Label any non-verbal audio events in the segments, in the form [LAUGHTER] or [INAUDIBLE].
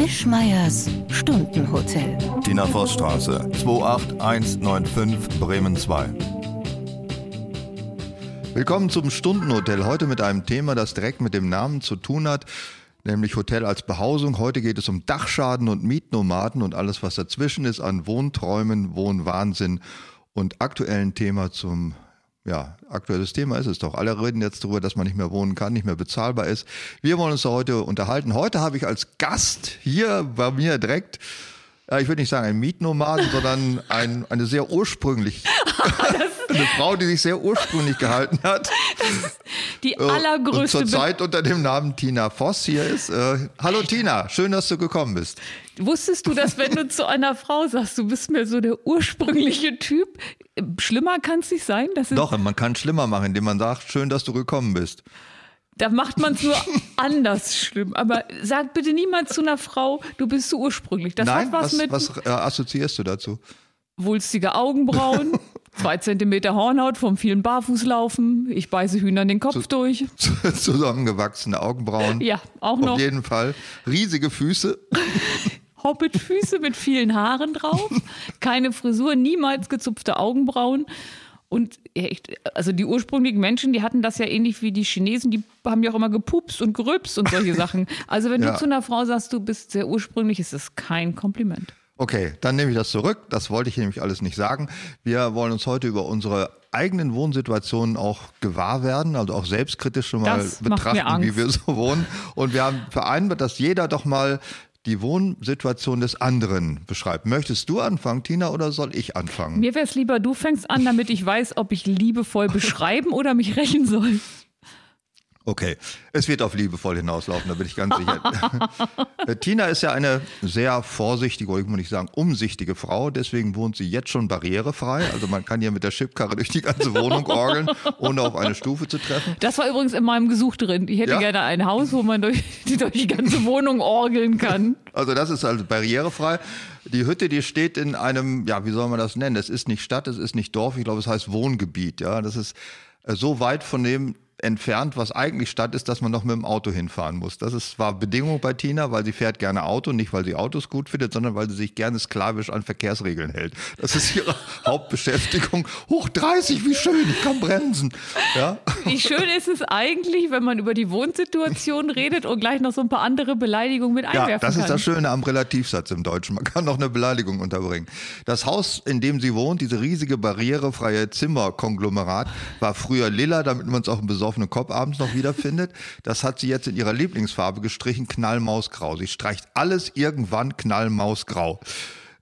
Wischmeiers Stundenhotel. Tina Vossstraße, 28195 Bremen 2. Willkommen zum Stundenhotel. Heute mit einem Thema, das direkt mit dem Namen zu tun hat, nämlich Hotel als Behausung. Heute geht es um Dachschaden und Mietnomaden und alles, was dazwischen ist an Wohnträumen, Wohnwahnsinn und aktuellen Thema zum ja, aktuelles Thema ist es doch. Alle reden jetzt darüber, dass man nicht mehr wohnen kann, nicht mehr bezahlbar ist. Wir wollen uns heute unterhalten. Heute habe ich als Gast hier bei mir direkt, ich würde nicht sagen ein Mietnomaden, [LAUGHS] sondern ein, eine sehr ursprünglich, [LAUGHS] [LAUGHS] eine Frau, die sich sehr ursprünglich gehalten hat. die allergrößte. Und zurzeit unter dem Namen Tina Voss hier ist. Äh, hallo Tina, schön, dass du gekommen bist. Wusstest du, dass wenn du zu einer Frau sagst, du bist mir so der ursprüngliche Typ, schlimmer kann es nicht sein? Doch, man kann es schlimmer machen, indem man sagt, schön, dass du gekommen bist. Da macht man es nur [LAUGHS] anders schlimm. Aber sag bitte niemals zu einer Frau, du bist so ursprünglich. Das Nein, hat was, was mit was äh, assoziierst du dazu? wulstige Augenbrauen, [LAUGHS] zwei Zentimeter Hornhaut vom vielen Barfußlaufen. Ich beiße Hühnern den Kopf durch. [LAUGHS] Zusammengewachsene Augenbrauen. Ja, auch noch. Auf jeden Fall. Riesige Füße. [LAUGHS] Hobbitfüße mit vielen Haaren drauf, keine Frisur, niemals gezupfte Augenbrauen. Und ich, also die ursprünglichen Menschen, die hatten das ja ähnlich wie die Chinesen, die haben ja auch immer gepupst und gerülpst und solche [LAUGHS] Sachen. Also wenn Ja. du zu einer Frau sagst, du bist sehr ursprünglich, ist das kein Kompliment. Okay, dann nehme ich das zurück. Das wollte ich nämlich alles nicht sagen. Wir wollen uns heute über unsere eigenen Wohnsituationen auch gewahr werden, also auch selbstkritisch schon mal Das betrachten, wie wir so wohnen. Und wir haben vereinbart, dass jeder doch mal die Wohnsituation des anderen beschreibt. Möchtest du anfangen, Tina, oder soll ich anfangen? Mir wäre es lieber, du fängst an, damit ich weiß, ob ich liebevoll [LAUGHS] beschreiben oder mich rächen soll. Okay, es wird auf liebevoll hinauslaufen, da bin ich ganz sicher. Äh, Tina ist ja eine sehr vorsichtige, oder ich muss nicht sagen, umsichtige Frau, deswegen wohnt sie jetzt schon barrierefrei. Also man kann hier mit der Chipkarre durch die ganze Wohnung orgeln, ohne auf eine Stufe zu treffen. Das war übrigens in meinem Gesuch drin. Ich hätte Ja? gerne ein Haus, wo man durch, [LAUGHS] durch die ganze Wohnung orgeln kann. Also das ist also barrierefrei. Die Hütte, die steht in einem, ja, wie soll man das nennen? Es ist nicht Stadt, es ist nicht Dorf, ich glaube, es heißt Wohngebiet. Ja, das ist äh, so weit von dem entfernt, was eigentlich Stadt ist, dass man noch mit dem Auto hinfahren muss. Das ist zwar Bedingung bei Tina, weil sie fährt gerne Auto, nicht weil sie Autos gut findet, sondern weil sie sich gerne sklavisch an Verkehrsregeln hält. Das ist ihre [LAUGHS] Hauptbeschäftigung. Hoch 30, wie schön, ich kann bremsen. Ja? Wie schön ist es eigentlich, wenn man über die Wohnsituation redet und gleich noch so ein paar andere Beleidigungen mit einwerfen Ja, das kann. ist das Schöne am Relativsatz im Deutschen. Man kann noch eine Beleidigung unterbringen. Das Haus, in dem sie wohnt, diese riesige barrierefreie Zimmerkonglomerat, war früher lila, damit man es auch im besoffenen Kopf abends noch wiederfindet. Das hat sie jetzt in ihrer Lieblingsfarbe gestrichen, knallmausgrau. Sie streicht alles irgendwann knallmausgrau.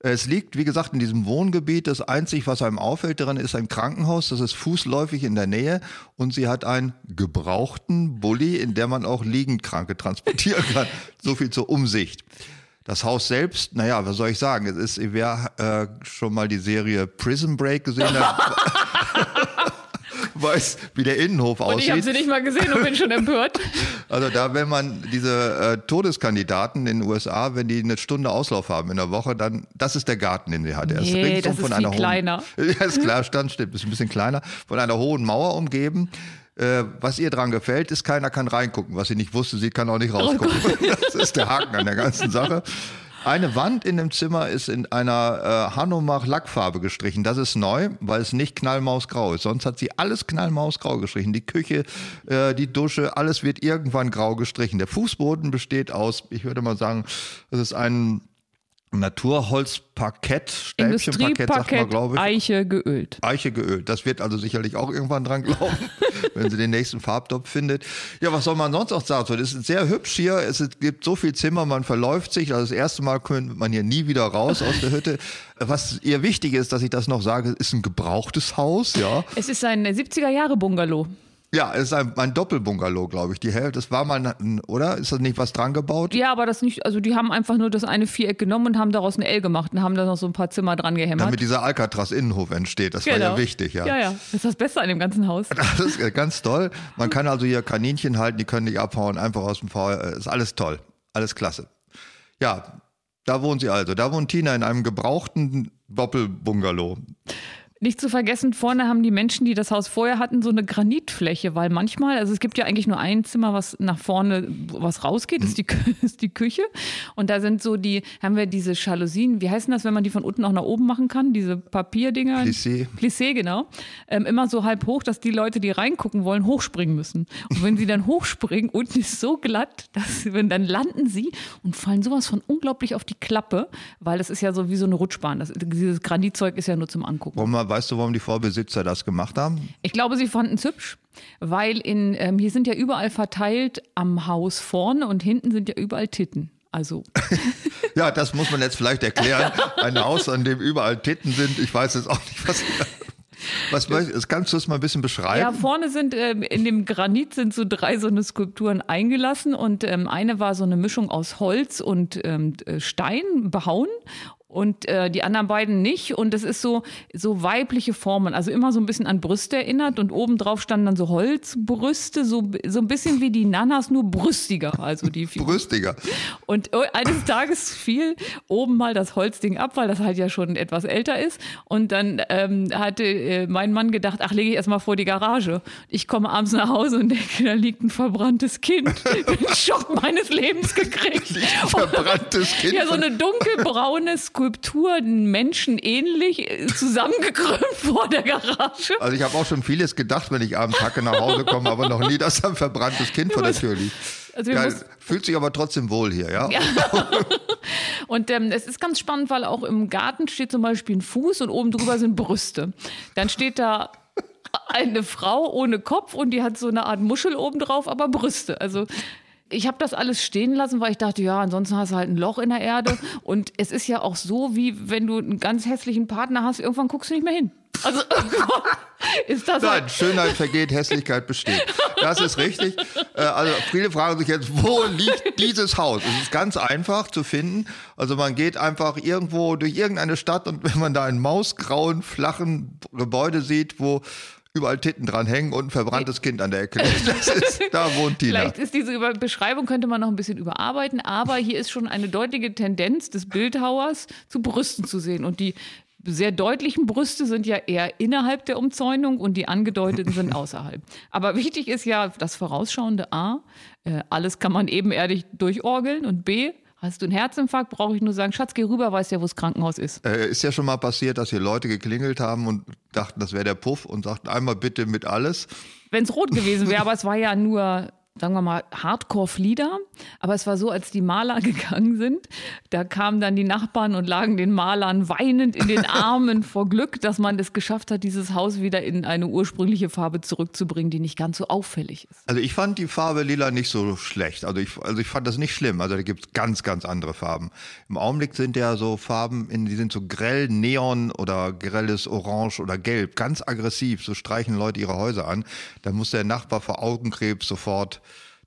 Es liegt, wie gesagt, in diesem Wohngebiet. Das Einzige, was einem auffällt daran, ist ein Krankenhaus. Das ist fußläufig in der Nähe. Und sie hat einen gebrauchten Bulli, in der man auch liegend Kranke transportieren kann. [LAUGHS] So viel zur Umsicht. Das Haus selbst, naja, was soll ich sagen? Es ist, wer äh, schon mal die Serie Prison Break gesehen hat, [LAUGHS] weiß, wie der Innenhof und ich habe aussieht. sie nicht mal gesehen und bin schon empört. [LAUGHS] Also da, wenn man diese äh, Todeskandidaten in den USA, wenn die eine Stunde Auslauf haben in der Woche, dann, das ist der Garten, den sie hat. Er Nee, ringsum das ist viel kleiner. Hohen, [LAUGHS] ja, ist klar, stand stimmt, ist ein bisschen kleiner, von einer hohen Mauer umgeben. Äh, was ihr dran gefällt, ist, keiner kann reingucken. Was sie nicht wusste, sie kann auch nicht rausgucken. [LAUGHS] das ist der Haken an der ganzen Sache. Eine Wand in dem Zimmer ist in einer äh, Hanomach Lackfarbe gestrichen. Das ist neu, weil es nicht knallmausgrau ist. Sonst hat sie alles knallmausgrau gestrichen. Die Küche, äh, die Dusche, alles wird irgendwann grau gestrichen. Der Fußboden besteht aus, ich würde mal sagen, das ist ein Naturholzparkett, Stäbchenparkett, sagt man, glaube ich. Eiche geölt. Eiche geölt. Das wird also sicherlich auch irgendwann dran glauben, [LAUGHS] wenn sie den nächsten Farbtopf findet. Ja, was soll man sonst auch sagen? Das ist sehr hübsch hier. Es gibt so viel Zimmer, man verläuft sich. Also das erste Mal kommt man hier nie wieder raus aus der Hütte. Was ihr wichtig ist, dass ich das noch sage, ist ein gebrauchtes Haus, ja. Es ist ein 70er-Jahre-Bungalow. Ja, es ist ein, ein Doppelbungalow, glaube ich. Die Hälfte, das war mal, ein, oder? Ist das nicht was dran gebaut? Ja, aber das nicht, also die haben einfach nur das eine Viereck genommen und haben daraus ein L gemacht und haben da noch so ein paar Zimmer dran gehämmert. Damit dieser Alcatraz-Innenhof entsteht. Das war ja wichtig, ja. Genau. Ja, ja. Das ist das Beste an dem ganzen Haus. [LAUGHS] Das ist ganz toll. Man kann also hier Kaninchen halten, die können nicht abhauen, einfach aus dem Feuer. Äh, Ist alles toll. Alles klasse. Ja, da wohnt sie also. Da wohnt Tina in einem gebrauchten Doppelbungalow. Nicht zu vergessen, vorne haben die Menschen, die das Haus vorher hatten, so eine Granitfläche, weil manchmal, also es gibt ja eigentlich nur ein Zimmer, was nach vorne, was rausgeht, ist die, [LAUGHS] ist die Küche. Und da sind so die, haben wir diese Jalousien, wie heißen das, wenn man die von unten auch nach oben machen kann? Diese Papierdinger? Plissé. Plissé, genau. Ähm, immer so halb hoch, dass die Leute, die reingucken wollen, hochspringen müssen. Und wenn sie dann hochspringen, unten ist so glatt, dass wenn dann landen sie und fallen sowas von unglaublich auf die Klappe, weil das ist ja so wie so eine Rutschbahn. Das, dieses Granitzeug ist ja nur zum Angucken. Warum, weißt du, warum die Vorbesitzer das gemacht haben? Ich glaube, sie fanden es hübsch, weil in, ähm, hier sind ja überall verteilt am Haus vorne und hinten sind ja überall Titten. Also, [LAUGHS] Ja, das muss man jetzt vielleicht erklären. Ein Haus, an dem überall Titten sind. Ich weiß jetzt auch nicht, was. Was möchtest, kannst du es mal ein bisschen beschreiben? ja, vorne sind ähm, in dem Granit sind so drei so eine Skulpturen eingelassen und ähm, eine war so eine Mischung aus Holz und ähm, äh, Stein behauen. Und äh, die anderen beiden nicht. Und das ist so, so weibliche Formen, also immer so ein bisschen an Brüste erinnert. Und obendrauf standen dann so Holzbrüste, so, so ein bisschen wie die Nanas, nur brüstiger. Also die. [LAUGHS] Brüstiger. Und eines Tages fiel oben mal das Holzding ab, weil das halt ja schon etwas älter ist. Und dann ähm, hatte äh, mein Mann gedacht, ach, lege ich erstmal vor die Garage. Ich komme abends nach Hause und denke, da liegt ein verbranntes Kind. [LAUGHS] Den Schock meines Lebens gekriegt. Verbranntes Kind. Ja, so eine dunkelbraune Skulptur, menschenähnlich, äh, zusammengekrümmt [LAUGHS] vor der Garage. Also ich habe auch schon vieles gedacht, wenn ich abends Hacke nach Hause komme, aber noch nie, dass ein verbranntes Kind vor der Tür liegt. Also mussten- Fühlt sich aber trotzdem wohl hier, ja? [LAUGHS] Und ähm, es ist ganz spannend, weil auch im Garten steht zum Beispiel ein Fuß und oben drüber sind Brüste. Dann steht da eine Frau ohne Kopf und die hat so eine Art Muschel oben drauf, aber Brüste. Also ich habe das alles stehen lassen, weil ich dachte, ja, ansonsten hast du halt ein Loch in der Erde. [LAUGHS] Und es ist ja auch so, wie wenn du einen ganz hässlichen Partner hast, irgendwann guckst du nicht mehr hin. Also [LAUGHS] ist das halt Nein, Schönheit vergeht, Hässlichkeit besteht. Das ist richtig. Äh, Also viele fragen sich jetzt, wo liegt dieses Haus? Es ist ganz einfach zu finden. Also man geht einfach irgendwo durch irgendeine Stadt und wenn man da einen mausgrauen, flachen Gebäude sieht, wo überall Titten dran hängen und ein verbranntes Kind an der Ecke ist, [LAUGHS] da wohnt Tina. Vielleicht ist diese Beschreibung, könnte man noch ein bisschen überarbeiten, aber hier ist schon eine deutliche Tendenz des Bildhauers zu Brüsten zu sehen. Und die sehr deutlichen Brüste sind ja eher innerhalb der Umzäunung und die angedeuteten sind [LAUGHS] außerhalb. Aber wichtig ist ja das vorausschauende A, äh, alles kann man ebenerdig durchorgeln und B, hast du einen Herzinfarkt, brauche ich nur sagen, Schatz, geh rüber, weißt ja, wo das Krankenhaus ist. Äh, ist ja schon mal passiert, dass hier Leute geklingelt haben und dachten, das wäre der Puff und sagten einmal bitte mit alles. wenn es rot gewesen wäre, aber es war ja nur, sagen wir mal, Hardcore-Flieder. Aber es war so, als die Maler [LAUGHS] gegangen sind, da kamen dann die Nachbarn und lagen den Malern weinend in den Armen vor Glück, dass man es geschafft hat, dieses Haus wieder in eine ursprüngliche Farbe zurückzubringen, die nicht ganz so auffällig ist. Also ich fand die Farbe lila nicht so schlecht. Also ich, also ich fand das nicht schlimm. Also da gibt es ganz, ganz andere Farben. Im Augenblick sind ja so Farben, in, die sind so grell Neon oder grelles Orange oder Gelb, ganz aggressiv. So streichen Leute ihre Häuser an. Da muss der Nachbar vor Augenkrebs sofort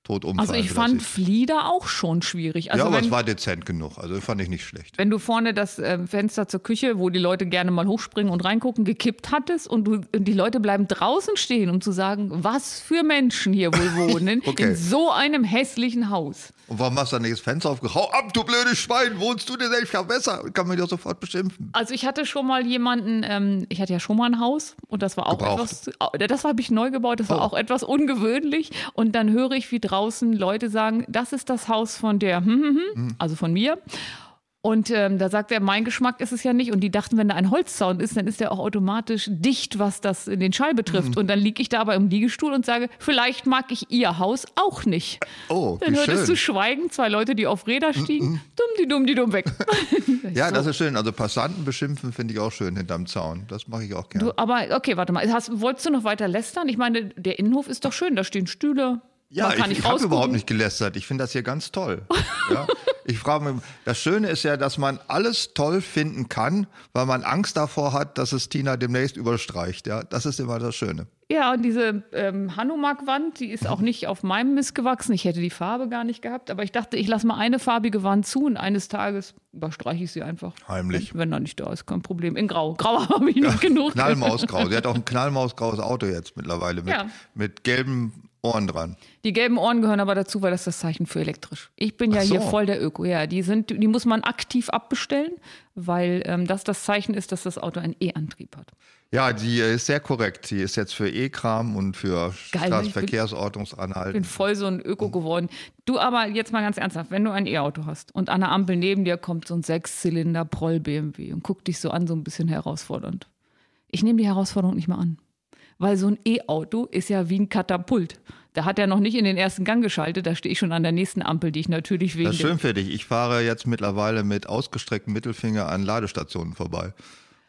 tot umfallen. Also ich fand Flieder auch schon schwierig. Also ja, aber wenn, es war dezent genug. Also fand ich nicht schlecht. wenn du vorne das äh, Fenster zur Küche, wo die Leute gerne mal hochspringen und reingucken, gekippt hattest und, du, und die Leute bleiben draußen stehen, um zu sagen, was für Menschen hier wohl [LAUGHS] wohnen Okay. in so einem hässlichen Haus. Und warum hast du dann nicht das Fenster aufgehauen? Hau ab, du blödes Schwein, wohnst du dir selbst ja besser? Kann man doch sofort beschimpfen. Also ich hatte schon mal jemanden, ähm, ich hatte ja schon mal ein Haus und das war auch Gebraucht. etwas, au- das habe ich neu gebaut, das war Oh. auch etwas ungewöhnlich und dann höre ich, wie draußen Leute sagen, das ist das Haus von der, hm, hm, hm, also von mir. Und ähm, da sagt er, mein Geschmack ist es ja nicht. Und die dachten, wenn da ein Holzzaun ist, dann ist der auch automatisch dicht, was das in den Schall betrifft. Und dann liege ich da aber im Liegestuhl und sage, vielleicht mag ich ihr Haus auch nicht. Oh, Dann hörtest schön. du schweigen, zwei Leute, die auf Räder stiegen, dumm die dumm die dumm weg. [LAUGHS] Ja, das ist schön. Also Passanten beschimpfen finde ich auch schön hinterm Zaun. Das mache ich auch gerne. Du, aber okay, warte mal. Hast, wolltest du noch weiter lästern? Ich meine, der Innenhof ist doch schön. Da stehen Stühle. Ja, ich, ich habe überhaupt nicht gelästert. Ich finde das hier ganz toll. Ja? Ich frage mich, das Schöne ist ja, dass man alles toll finden kann, weil man Angst davor hat, dass es Tina demnächst überstreicht. Ja, das ist immer das Schöne. Ja, und diese ähm, Hanomag-Wand, die ist auch nicht auf meinem Mist gewachsen. Ich hätte die Farbe gar nicht gehabt. Aber ich dachte, ich lasse mal eine farbige Wand zu und eines Tages überstreiche ich sie einfach. Heimlich. Wenn, wenn er nicht da ist, kein Problem. In Grau. Grau [LAUGHS] habe ich nicht genug. Knallmausgrau. Sie hat auch ein knallmausgraues Auto jetzt mittlerweile mit, Ja. mit gelben Ohren dran. Die gelben Ohren gehören aber dazu, weil das ist das Zeichen für elektrisch. Ich bin ja so. hier voll der Öko. Ja, die sind, die muss man aktiv abbestellen, weil ähm, das das Zeichen ist, dass das Auto einen E-Antrieb hat. Ja, die ist sehr korrekt. Die ist jetzt für E-Kram und für ne? Ich bin- voll so ein Öko geworden. Du aber jetzt mal ganz ernsthaft, wenn du ein E-Auto hast und an der Ampel neben dir kommt so ein Sechszylinder Proll BMW und guckt dich so an, so ein bisschen herausfordernd. Ich nehme die Herausforderung nicht mal an. Weil so ein E-Auto ist ja wie ein Katapult. Da hat er noch nicht in den ersten Gang geschaltet, da stehe ich schon an der nächsten Ampel, die ich natürlich wegen Das ist schön für dich. Ich fahre jetzt mittlerweile mit ausgestrecktem Mittelfinger an Ladestationen vorbei,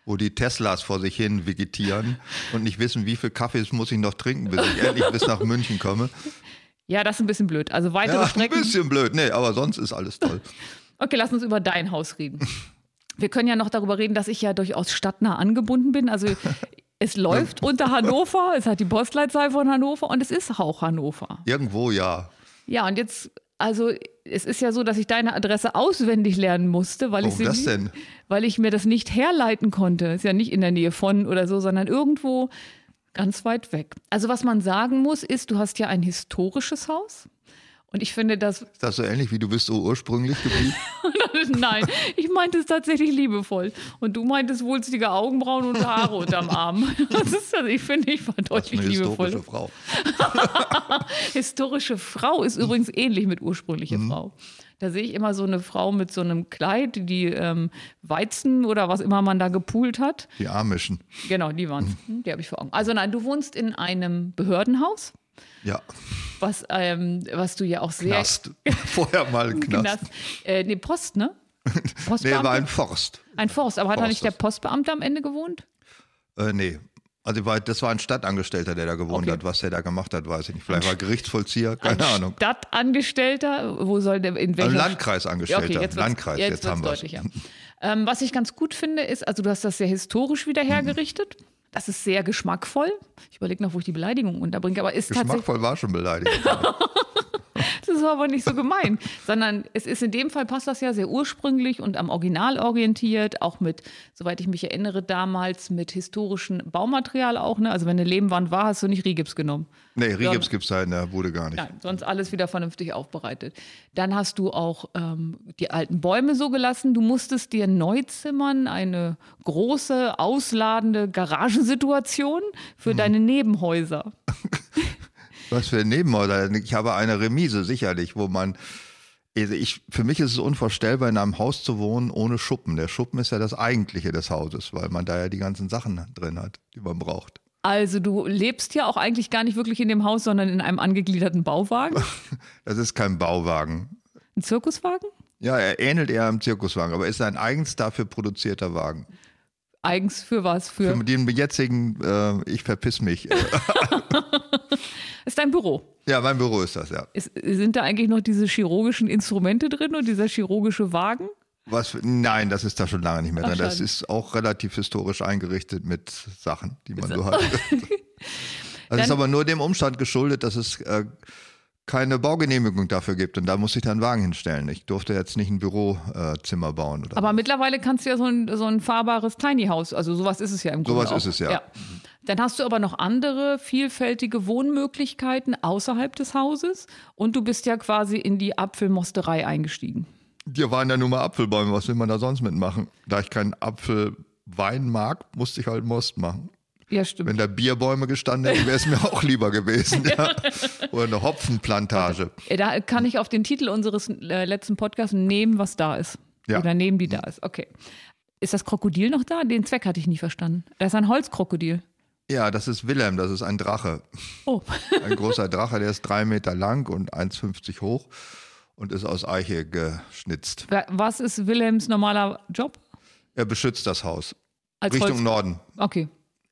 wo die Teslas vor sich hin vegetieren [LAUGHS] und nicht wissen, wie viel Kaffees muss ich noch trinken, bis ich endlich bis nach München komme. Ja, das ist ein bisschen blöd. Also weitere Ja, ein Strecken. bisschen blöd. Nee, aber sonst ist alles toll. [LAUGHS] Okay, lass uns über dein Haus reden. Wir können ja noch darüber reden, dass ich ja durchaus stadtnah angebunden bin. Also [LAUGHS] es läuft unter Hannover, es hat die Postleitzahl von Hannover und es ist auch Hannover. Irgendwo ja. Ja, und jetzt, also es ist ja so, dass ich deine Adresse auswendig lernen musste, weil ich Warum sie das nie- denn? weil ich mir das nicht herleiten konnte. Ist ja nicht in der Nähe von oder so, sondern irgendwo ganz weit weg. Also was man sagen muss, ist, du hast ja ein historisches Haus. Und ich finde das Ist das so ähnlich wie du bist so ursprünglich geblieben? [LAUGHS] Nein, ich meinte es tatsächlich liebevoll. Und du meintest wulstige Augenbrauen und Haare unterm Arm. Das ist, also ich finde, ich war Das ist deutlich eine liebevoll. historische Frau. [LAUGHS] Historische Frau ist übrigens ähnlich mit ursprüngliche Mhm. Frau. Da sehe ich immer so eine Frau mit so einem Kleid, die ähm, Weizen oder was immer man da gepoolt hat. Die Amischen. Genau, die waren Die habe ich vor Augen. Also nein, du wohnst in einem Behördenhaus, Ja, was, ähm, was du ja auch sehr... Knast. [LAUGHS] Vorher mal ein [LAUGHS] Knast. Knast. Äh, nee, Post, ne? [LAUGHS] Nee, Postbeamte? war ein Forst. ein Forst, aber hat da Forst nicht der Postbeamte am Ende gewohnt? Äh, nee. Also das war ein Stadtangestellter, der da gewohnt Okay. hat. Was der da gemacht hat, weiß ich nicht. Vielleicht war Gerichtsvollzieher, keine Ahnung. Stadtangestellter, wo soll der, in Ein welcher Landkreisangestellter. Ja, okay, jetzt Landkreis, jetzt, jetzt, haben wir deutlicher. Ähm, was ich ganz gut finde, ist, also du hast das sehr historisch wieder hergerichtet. Das ist sehr geschmackvoll. Ich überlege noch, wo ich die Beleidigung unterbringe, aber ist Geschmackvoll war schon beleidigt. [LAUGHS] [LAUGHS] das ist aber nicht so gemein, sondern es ist in dem Fall passt das ja sehr ursprünglich und am Original orientiert, auch mit, soweit ich mich erinnere, damals mit historischem Baumaterial auch. Ne? Also wenn eine Lehmwand war, hast du nicht Rigips genommen. Nee, Rigips gibt es da in der Bude gar nicht. Nein, sonst alles wieder vernünftig aufbereitet. Dann hast du auch ähm, die alten Bäume so gelassen. Du musstest dir neu zimmern, eine große, ausladende Garagensituation für deine Nebenhäuser. [LAUGHS] Was für ein Nebenhäuser. Ich habe eine Remise, sicherlich, wo man. Also ich, für mich ist es unvorstellbar, in einem Haus zu wohnen ohne Schuppen. Der Schuppen ist ja das Eigentliche des Hauses, weil man da ja die ganzen Sachen drin hat, die man braucht. Also du lebst ja auch eigentlich gar nicht wirklich in dem Haus, sondern in einem angegliederten Bauwagen. [LAUGHS] Das ist kein Bauwagen. Ein Zirkuswagen? Ja, er ähnelt eher einem Zirkuswagen, aber ist ein eigens dafür produzierter Wagen. Eigens für was? Für, Für den jetzigen, äh, ich verpiss mich. [LAUGHS] [LAUGHS] [LAUGHS] Ist dein Büro. ja, mein Büro ist das, ja. Ist, sind da eigentlich noch diese chirurgischen Instrumente drin und dieser chirurgische Wagen? Was, nein, das ist da schon lange nicht mehr drin. Das ist auch relativ historisch eingerichtet mit Sachen, die man so hat. [LAUGHS] Das ist aber nur dem Umstand geschuldet, dass es äh, keine Baugenehmigung dafür gibt. Und da muss ich dann einen Wagen hinstellen. Ich durfte jetzt nicht ein Bürozimmer äh, bauen. Oder Aber so. mittlerweile kannst du ja so ein, so ein fahrbares Tiny House, also sowas ist es ja im Grunde Sowas auch. ist es, ja. Dann hast du aber noch andere vielfältige Wohnmöglichkeiten außerhalb des Hauses und du bist ja quasi in die Apfelmosterei eingestiegen. Hier waren ja nur mal Apfelbäume. Was will man da sonst mitmachen? Da ich keinen Apfelwein mag, musste ich halt Most machen. Ja, stimmt. Wenn da Bierbäume gestanden hätten, wäre es mir [LAUGHS] auch lieber gewesen. Ja. [LAUGHS] Oder eine Hopfenplantage. Äh, Da kann ich auf den Titel unseres äh, letzten Podcasts nehmen, was da ist. Ja. Oder nehmen, die da ist. Okay. Ist das Krokodil noch da? Den Zweck hatte ich nie verstanden. Das ist ein Holzkrokodil. Ja, das ist Wilhelm, das ist ein Drache. Oh, [LAUGHS] Ein großer Drache, der ist drei Meter lang und 1,50 hoch und ist aus Eiche geschnitzt. Was ist Wilhelms normaler Job? Er beschützt das Haus. Als Richtung Holz Norden. Okay.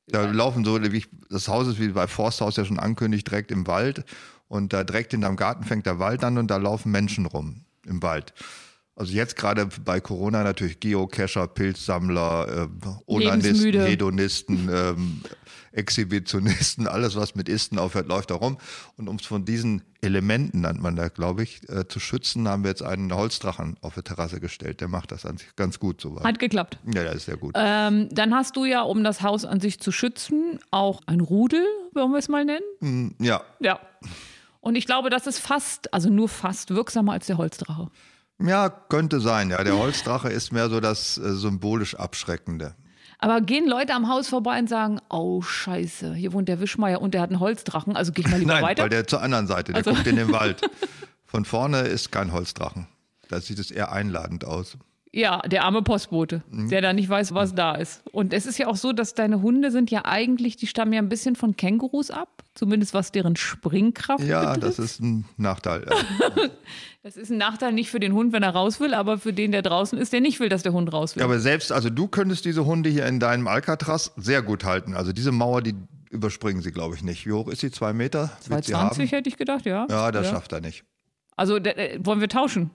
Da laufen so, wie ich, das Haus ist wie bei Forsthaus ja schon ankündigt, direkt im Wald. Und da direkt hinterm Garten fängt der Wald an und da laufen Menschen rum im Wald. Also jetzt gerade bei Corona natürlich Geocacher, Pilzsammler, äh, Onanisten. Hedonisten, ähm, Exhibitionisten, alles was mit Isten aufhört, läuft da rum. Und um es von diesen Elementen, nennt man da, glaube ich, äh, zu schützen, haben wir jetzt einen Holzdrachen auf die Terrasse gestellt. Der macht das an sich ganz gut soweit. Hat geklappt. Ja, das ist sehr gut. Ähm, dann hast du ja, um das Haus an sich zu schützen, auch ein Rudel, wollen wir es mal nennen. ja, Ja. Und ich glaube, das ist fast, also nur fast wirksamer als der Holzdrache. Ja, könnte sein. Ja, der Holzdrache ist mehr so das äh, symbolisch Abschreckende. Aber gehen Leute am Haus vorbei und sagen, oh scheiße, hier wohnt der Wischmeier und der hat einen Holzdrachen, also geh ich mal lieber Nein, weiter. weil der zur anderen Seite, der Also- guckt in den [LAUGHS] Wald. Von vorne ist kein Holzdrachen. Da sieht es eher einladend aus. Ja, der arme Postbote, Mhm. der da nicht weiß, was da ist. Und es ist ja auch so, dass deine Hunde sind ja eigentlich, die stammen ja ein bisschen von Kängurus ab, zumindest was deren Springkraft Ja, betrifft. das ist ein Nachteil. Ja. [LAUGHS] Das ist ein Nachteil nicht für den Hund, wenn er raus will, aber für den, der draußen ist, der nicht will, dass der Hund raus will. Ja, aber selbst, also du könntest diese Hunde hier in deinem Alcatraz sehr gut halten. Also diese Mauer, die überspringen sie, glaube ich, nicht. Wie hoch ist sie? Zwei Meter? Wird sie 220 haben? hätte ich gedacht, ja. Ja, das schafft er nicht. Also äh, wollen wir tauschen?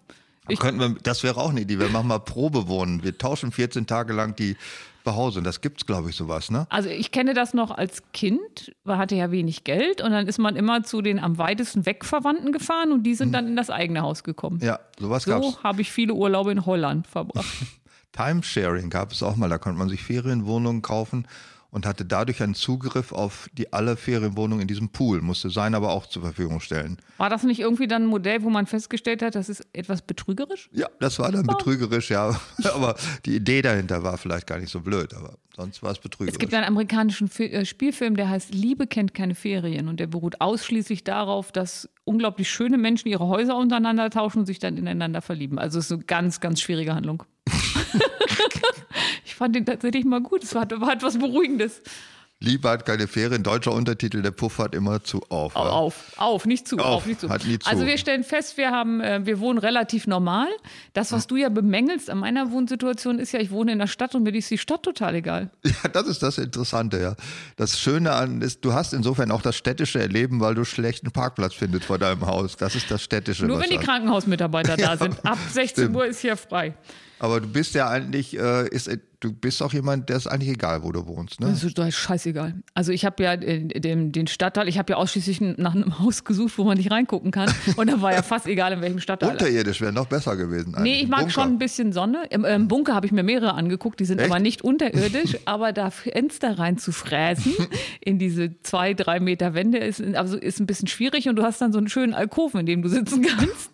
Ich- Könnten wir, das wäre auch eine Idee. Wir machen mal Probewohnen. Wir tauschen 14 Tage lang die Behausung. Das gibt's, glaube ich, sowas, ne? Also ich kenne das noch als Kind, man hatte ja wenig Geld und dann ist man immer zu den am weitesten weg Verwandten gefahren und die sind dann in das eigene Haus gekommen. Ja, sowas gab's. So habe ich viele Urlaube in Holland verbracht. [LAUGHS] Timesharing gab es auch mal. Da konnte man sich Ferienwohnungen kaufen und hatte dadurch einen Zugriff auf die alle Ferienwohnungen in diesem Pool. Musste sein aber auch zur Verfügung stellen. War das nicht irgendwie dann ein Modell, wo man festgestellt hat, das ist etwas betrügerisch? Ja, das war dann betrügerisch, ja. [LAUGHS] Aber die Idee dahinter war vielleicht gar nicht so blöd. Aber sonst war es betrügerisch. Es gibt einen amerikanischen äh, Spielfilm, der heißt Liebe kennt keine Ferien und der beruht ausschließlich darauf, dass unglaublich schöne Menschen ihre Häuser untereinander tauschen und sich dann ineinander verlieben. Also es ist eine ganz, ganz schwierige Handlung. Ich fand den tatsächlich mal gut. Es war, war etwas Beruhigendes. Liebe hat keine Ferien. Deutscher Untertitel, der Puff hat immer zu auf. Au- ja. Auf, auf, nicht zu, auf, Auf, nicht zu. hat nie zu. Also wir stellen fest, wir haben, äh, wir wohnen relativ normal. Das, was du ja bemängelst an meiner Wohnsituation, ist ja, ich wohne in der Stadt und mir ist die Stadt total egal. [LAUGHS] Ja, das ist das Interessante, ja. Das Schöne an ist, du hast insofern auch das städtische Erleben, weil du schlechten Parkplatz findest vor deinem Haus. Das ist das städtische. Nur wenn die an- Krankenhausmitarbeiter [LAUGHS] da sind. Ab 16 stimmt. Uhr ist hier frei. Aber du bist ja eigentlich, äh, ist, du bist auch jemand, der ist eigentlich egal, wo du wohnst. Ne? Das ist doch scheißegal. Also ich habe ja äh, den, den Stadtteil, ich habe ja ausschließlich nach einem [LAUGHS] Haus gesucht, wo man nicht reingucken kann. Und da war ja fast egal, in welchem Stadtteil. Unterirdisch wäre noch besser gewesen. Nee, eigentlich. ich mag Bunker. schon ein bisschen Sonne. Im, im Bunker habe ich mir mehrere angeguckt, die sind Echt? aber nicht unterirdisch. [LAUGHS] aber da Fenster rein zu fräsen [LAUGHS] in diese zwei, drei Meter Wände ist, also ist ein bisschen schwierig und du hast dann so einen schönen Alkoven, in dem du sitzen kannst.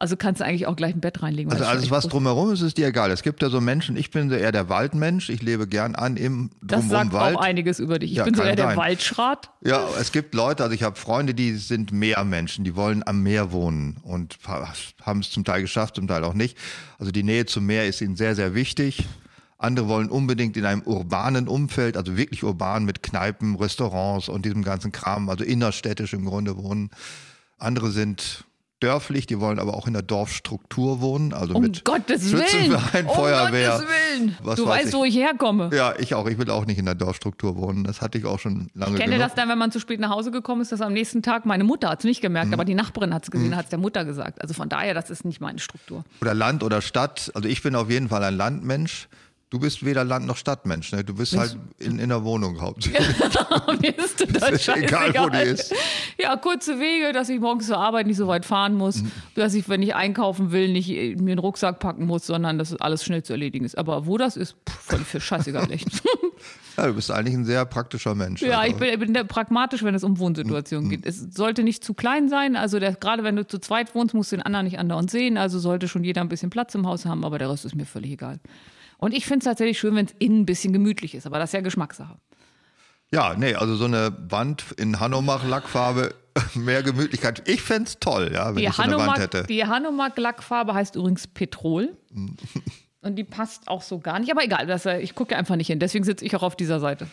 Also kannst du eigentlich auch gleich ein Bett reinlegen. Also das alles, was drumherum ist, ist dir egal. Es gibt ja so Menschen, ich bin so eher der Waldmensch, ich lebe gern an im Das drumherum sagt Wald. auch einiges über dich. Ich Ja, bin so eher der sein. Waldschrat. Ja, es gibt Leute, also ich habe Freunde, die sind Meermenschen, die wollen am Meer wohnen und haben es zum Teil geschafft, zum Teil auch nicht. Also die Nähe zum Meer ist ihnen sehr, sehr wichtig. Andere wollen unbedingt in einem urbanen Umfeld, also wirklich urban mit Kneipen, Restaurants und diesem ganzen Kram, also innerstädtisch im Grunde wohnen. Andere sind dörflich, die wollen aber auch in der Dorfstruktur wohnen, also Um mit Gottes Willen. Schützenverein, um Feuerwehr. Gottes Willen. Was du weiß weißt, ich. wo ich herkomme. Ja, ich auch. Ich will auch nicht in der Dorfstruktur wohnen. Das hatte ich auch schon lange Ich kenne genug. das dann, wenn man zu spät nach Hause gekommen ist, dass am nächsten Tag meine Mutter hat es nicht Mhm. gemerkt, aber die Nachbarin hat es gesehen, hat es der Mutter gesagt. Also von daher, das ist nicht meine Struktur. Oder Land oder Stadt. Also ich bin auf jeden Fall ein Landmensch. Du bist weder Land noch Stadtmensch. Ne? Du bist halt in, in der Wohnung hauptsächlich. [LAUGHS] Mir ist [LAUGHS] total ist egal, wo die ist. Ja, kurze Wege, dass ich morgens zur Arbeit nicht so weit fahren muss, Mhm. dass ich, wenn ich einkaufen will, nicht äh, mir einen Rucksack packen muss, sondern dass alles schnell zu erledigen ist. Aber wo das ist, pff, völlig für scheißegal echt. [LAUGHS] ja, du bist eigentlich ein sehr praktischer Mensch. Ja, also. ich bin, ich bin pragmatisch, wenn es um Mhm. Wohnsituationen geht. Es sollte nicht zu klein sein. Also der, gerade wenn du zu zweit wohnst, musst du den anderen nicht andauernd sehen. Also sollte schon jeder ein bisschen Platz im Haus haben, aber der Rest ist mir völlig egal. Und ich finde es tatsächlich schön, wenn es innen ein bisschen gemütlich ist, aber das ist ja Geschmackssache. Ja, nee, also so eine Wand in Hanomach-Lackfarbe, [LAUGHS] mehr Gemütlichkeit. Ich fände es toll, ja, wenn Die ich so eine Wand hätte. die Hanomag-Lackfarbe heißt übrigens Petrol. [LAUGHS] Und die passt auch so gar nicht. Aber egal, das, äh, ich gucke einfach nicht hin. Deswegen sitze ich auch auf dieser Seite.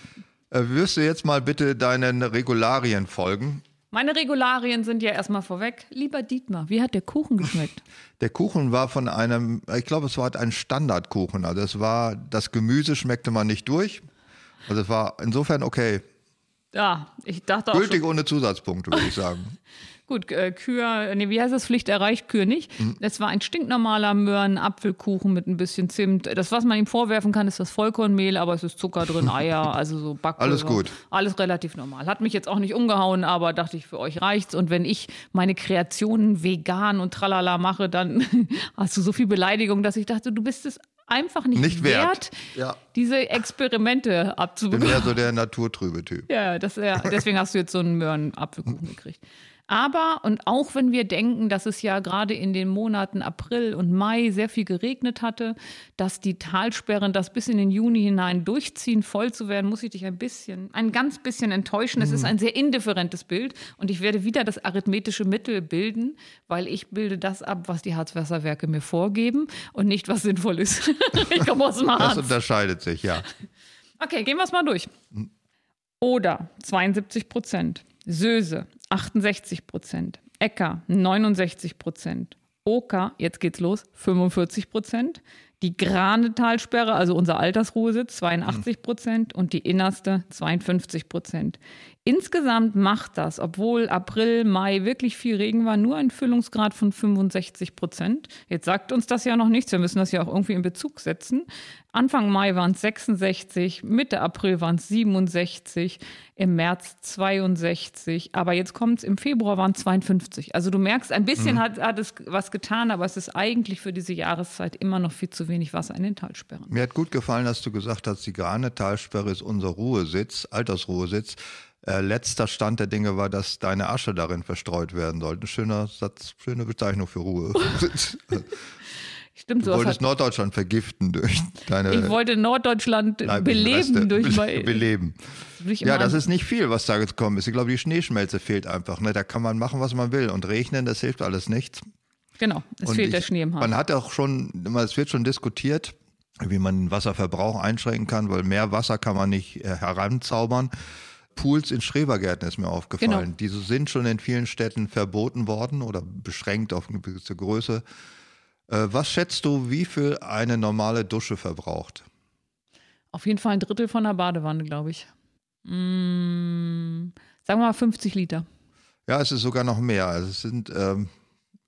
Äh, wirst du jetzt mal bitte deinen Regularien folgen? Meine Regularien sind ja erstmal vorweg. Lieber Dietmar, wie hat der Kuchen geschmeckt? [LAUGHS] Der Kuchen war von einem, ich glaube, es war ein Standardkuchen. Also es war, das Gemüse schmeckte man nicht durch. Also es war insofern okay. Ja, ich dachte auch. Gültig Schon, ohne Zusatzpunkte, würde ich sagen. [LAUGHS] gut, äh, Kür, nee, wie heißt das? Pflicht erreicht, Kür nicht. Mhm. Es war ein stinknormaler Möhren-Apfelkuchen mit ein bisschen Zimt. Das, was man ihm vorwerfen kann, ist das Vollkornmehl, aber es ist Zucker drin, [LAUGHS] Eier, also so Backpulver. Alles gut. Alles relativ normal. Hat mich jetzt auch nicht umgehauen, aber dachte ich, für euch reicht's. Und wenn ich meine Kreationen vegan und tralala mache, dann [LAUGHS] hast du so viel Beleidigung, dass ich dachte, du bist es einfach nicht, Nicht wert. Ja. diese Experimente Bin abzubekommen. eher so der naturtrübe Typ. Ja, das, ja, deswegen hast du jetzt so einen Möhren-Apfelkuchen gekriegt. Aber, und auch wenn wir denken, dass es ja gerade in den Monaten April und Mai sehr viel geregnet hatte, dass die Talsperren das bis in den Juni hinein durchziehen, voll zu werden, muss ich dich ein bisschen, ein ganz bisschen enttäuschen. Es ist ein sehr indifferentes Bild und ich werde wieder das arithmetische Mittel bilden, weil ich bilde das ab, was die Harzwasserwerke mir vorgeben und nicht, was sinnvoll ist. [LAUGHS] ich komme aus dem Das Harz. unterscheidet sich, ja. Okay, gehen wir es mal durch. Oder 72 Prozent. Söse 68 Prozent. Äcker 69 Prozent. Oka, jetzt geht's los, 45 Prozent. Die Grane-Talsperre, also unser Altersruhesitz, 82 Prozent. Und die innerste 52 Prozent. Insgesamt macht das, obwohl April, Mai wirklich viel Regen war, nur einen Füllungsgrad von 65 Prozent. Jetzt sagt uns das ja noch nichts. Wir müssen das ja auch irgendwie in Bezug setzen. Anfang Mai waren es 66, Mitte April waren es 67, im März 62, aber jetzt kommt es, im Februar waren es 52. Also du merkst, ein bisschen hat, hat es was getan, aber es ist eigentlich für diese Jahreszeit immer noch viel zu wenig Wasser in den Talsperren. Mir hat gut gefallen, dass du gesagt hast, die Grane-Talsperre ist unser Ruhesitz, Altersruhesitz. Äh, letzter Stand der Dinge war, dass deine Asche darin verstreut werden sollte. Ein schöner Satz, schöne Bezeichnung für Ruhesitz. [LAUGHS] Stimmt, Du wolltest Norddeutschland vergiften durch deine Ich wollte Norddeutschland Reste. beleben durch Be- [LAUGHS] mein, beleben. durch Ja, das ist nicht viel, was da gekommen ist. Ich glaube, die Schneeschmelze fehlt einfach. Ne? Da kann man machen, was man will. Und regnen, das hilft alles nichts. Genau, es Und fehlt ich, der Schnee im Harz. Man hat auch schon, es wird schon diskutiert, wie man den Wasserverbrauch einschränken kann, weil mehr Wasser kann man nicht äh, heranzaubern. Pools in Schrebergärten ist mir aufgefallen. Genau. Diese sind schon in vielen Städten verboten worden oder beschränkt auf eine gewisse Größe. Äh, was schätzt du, wie viel eine normale Dusche verbraucht? Auf jeden Fall ein Drittel von der Badewanne, glaube ich. Mm, sagen wir mal 50 Liter. Ja, es ist sogar noch mehr. Also es sind ähm,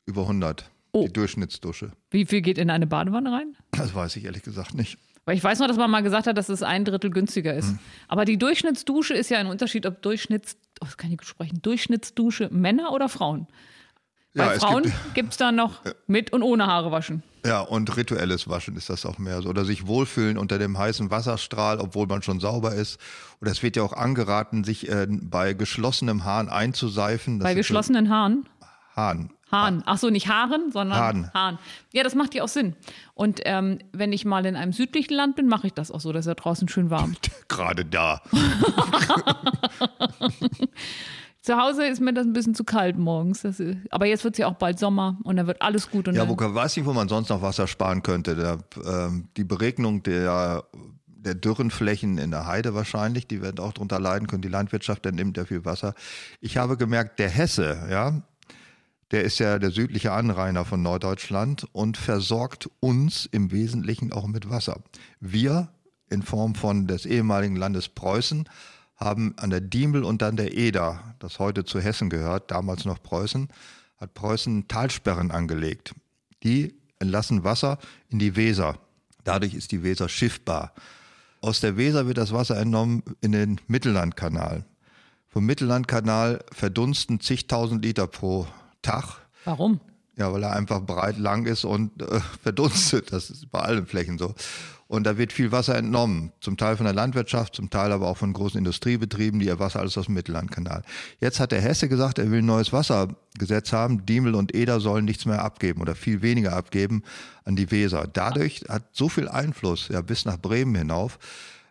über 100. Oh. Die Durchschnittsdusche. Wie viel geht in eine Badewanne rein? Das weiß ich ehrlich gesagt nicht. Weil ich weiß noch, dass man mal gesagt hat, dass es ein Drittel günstiger ist. Hm. Aber die Durchschnittsdusche ist ja ein Unterschied, ob Durchschnitts, oh, das kann ich sprechen, Durchschnittsdusche Männer oder Frauen. Bei Ja, Frauen gibt- es dann noch mit und ohne Haare waschen. Ja, und rituelles Waschen ist das auch mehr so. Oder sich wohlfühlen unter dem heißen Wasserstrahl, obwohl man schon sauber ist. Oder es wird ja auch angeraten, sich äh, bei geschlossenem Hahn einzuseifen. Das Bei ist so- geschlossenen Haaren. Hahn. Ach so, nicht Haaren, sondern Hahn. Hahn. Ja, das macht ja auch Sinn. Und ähm, wenn ich mal in einem südlichen Land bin, mache ich das auch so, dass ja draußen schön warm. [LAUGHS] Gerade da. [LAUGHS] Zu Hause ist mir das ein bisschen zu kalt morgens. Ist, aber jetzt wird es ja auch bald Sommer und dann wird alles gut. Und Ja, wo weiß nicht, wo man sonst noch Wasser sparen könnte. Der, ähm, die Beregnung der, der dürren Flächen in der Heide wahrscheinlich, die werden auch darunter leiden können. Die Landwirtschaft, der nimmt ja viel Wasser. Ich habe gemerkt, der Hesse, ja, der ist ja der südliche Anrainer von Norddeutschland und versorgt uns im Wesentlichen auch mit Wasser. Wir in Form von des ehemaligen Landes Preußen haben an der Diemel und dann der Eder, das heute zu Hessen gehört, damals noch Preußen, hat Preußen Talsperren angelegt. Die entlassen Wasser in die Weser. Dadurch ist die Weser schiffbar. Aus der Weser wird das Wasser entnommen in den Mittellandkanal. Vom Mittellandkanal verdunsten zigtausend Liter pro Tag. Warum? Ja, weil er einfach breit lang ist und äh, [LAUGHS] verdunstet. Das ist bei allen Flächen so. Und da wird viel Wasser entnommen. Zum Teil von der Landwirtschaft, zum Teil aber auch von großen Industriebetrieben, die ihr Wasser alles aus dem Mittellandkanal. Jetzt hat der Hesse gesagt, er will ein neues Wassergesetz haben. Diemel und Eder sollen nichts mehr abgeben oder viel weniger abgeben an die Weser. Dadurch hat so viel Einfluss, ja, bis nach Bremen hinauf.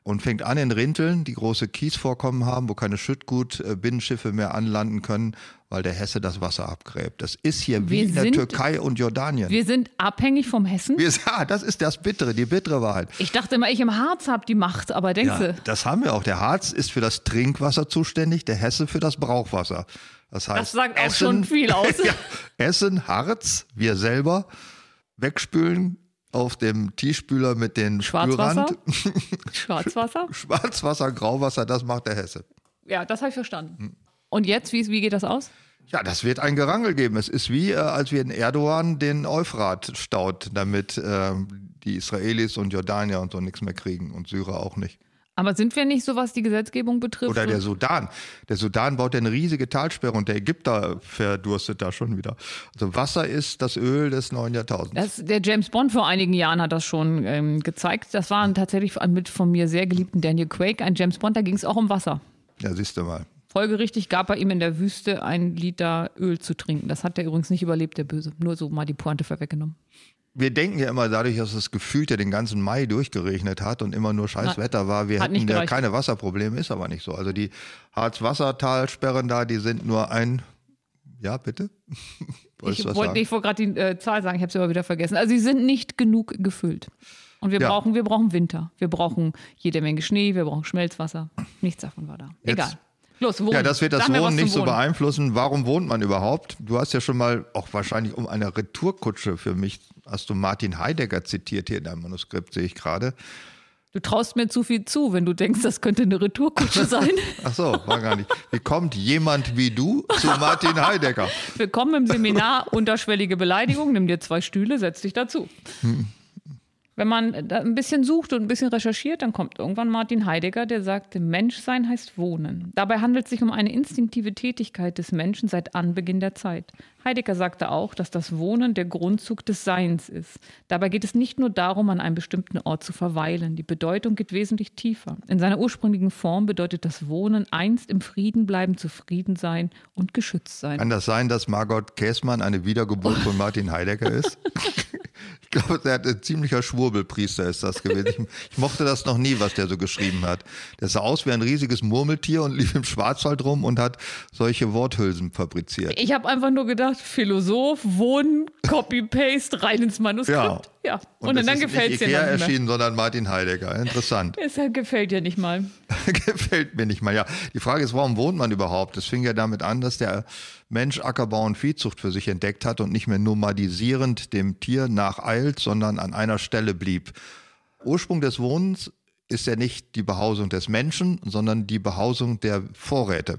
Und fängt an in Rinteln, die große Kiesvorkommen haben, wo keine Schüttgut-Binnenschiffe mehr anlanden können, weil der Hesse das Wasser abgräbt. Das ist hier wie Wir in der sind- Türkei und Jordanien. Wir sind abhängig vom Hessen. Wir, ja, [LAUGHS] das ist das Bittere, die bittere Wahrheit. Ich dachte immer, ich im Harz habe die Macht, aber denkst Ja, du, das haben wir auch. Der Harz ist für das Trinkwasser zuständig, der Hesse für das Brauchwasser. Das heißt, Das sagt auch schon viel aus. [LAUGHS] ja, Essen, Harz, wir selber wegspülen auf dem Tiefspüler mit den Schwarzwasser? [LAUGHS] Schwarzwasser? [LAUGHS] Schwarzwasser, Grauwasser, das macht der Hesse. Ja, das habe ich verstanden. Und jetzt, wie, wie geht das aus? Ja, das wird ein Gerangel geben. Es ist wie, äh, als wir in Erdogan den Euphrat staut, damit äh, die Israelis und Jordanier und so nichts mehr kriegen und Syrer auch nicht. Aber sind wir nicht so, was die Gesetzgebung betrifft? Oder der Sudan. Der Sudan baut ja eine riesige Talsperre und der Ägypter verdurstet da schon wieder. Also Wasser ist das Öl des neuen Jahrtausends. Das, der James Bond vor einigen Jahren hat das schon ähm, gezeigt. Das war tatsächlich mit von mir sehr geliebten Daniel Craig, ein James Bond, da ging es auch um Wasser. Ja, siehst du mal. Folgerichtig gab er ihm in der Wüste ein Liter Öl zu trinken. Das hat er übrigens nicht überlebt, der Böse. Nur so mal die Pointe vorweggenommen. Wir denken ja immer dadurch, dass es gefühlt ja den ganzen Mai durchgeregnet hat und immer nur scheiß Wetter war, wir hätten ja keine Wasserprobleme, ist aber nicht so. Also die Harz-Wassertalsperren da, die sind nur ein, ja bitte? [LAUGHS] Ich wollte wollte gerade die äh, Zahl sagen, ich habe sie aber wieder vergessen. Also sie sind nicht genug gefüllt. Und wir Ja. brauchen, wir brauchen Winter. Wir brauchen jede Menge Schnee, wir brauchen Schmelzwasser. Nichts davon war da. Jetzt- Egal. Los, wohnen. Ja, das wird das Sag Wohnen nicht so beeinflussen. Warum wohnt man überhaupt? Du hast ja schon mal, auch wahrscheinlich um eine Retourkutsche für mich, hast du Martin Heidegger zitiert hier in deinem Manuskript, sehe ich gerade. Du traust mir zu viel zu, wenn du denkst, das könnte eine Retourkutsche [LAUGHS] sein. Ach so, war gar nicht. Wie kommt jemand wie du zu Martin Heidegger? [LAUGHS] Willkommen im Seminar Unterschwellige Beleidigung. Nimm dir zwei Stühle, setz dich dazu. Wenn man da ein bisschen sucht und ein bisschen recherchiert, dann kommt irgendwann Martin Heidegger, der sagte, Menschsein heißt Wohnen. Dabei handelt es sich um eine instinktive Tätigkeit des Menschen seit Anbeginn der Zeit. Heidegger sagte auch, dass das Wohnen der Grundzug des Seins ist. Dabei geht es nicht nur darum, an einem bestimmten Ort zu verweilen. Die Bedeutung geht wesentlich tiefer. In seiner ursprünglichen Form bedeutet das Wohnen einst im Frieden bleiben, zufrieden sein und geschützt sein. Kann das sein, dass Margot Käßmann eine Wiedergeburt von Martin Heidegger ist? [LAUGHS] Ich glaube, er hat ein ziemlicher Schwurbelpriester ist das gewesen. Ich, ich mochte das noch nie, was der so geschrieben hat. Der sah aus wie ein riesiges Murmeltier und lief im Schwarzwald rum und hat solche Worthülsen fabriziert. Ich habe einfach nur gedacht, Philosoph, Wohnen, Copy-Paste, rein ins Manuskript. Ja. Und, es dann ist gefällt es dir dann nicht mehr. erschienen, sondern Martin Heidegger. Interessant. [LAUGHS] Es gefällt dir nicht mal. [LAUGHS] Gefällt mir nicht mal. Ja, die Frage ist, warum wohnt man überhaupt? Es fing ja damit an, dass der Mensch Ackerbau und Viehzucht für sich entdeckt hat und nicht mehr nomadisierend dem Tier nacheilt, sondern an einer Stelle blieb. Ursprung des Wohnens ist ja nicht die Behausung des Menschen, sondern die Behausung der Vorräte.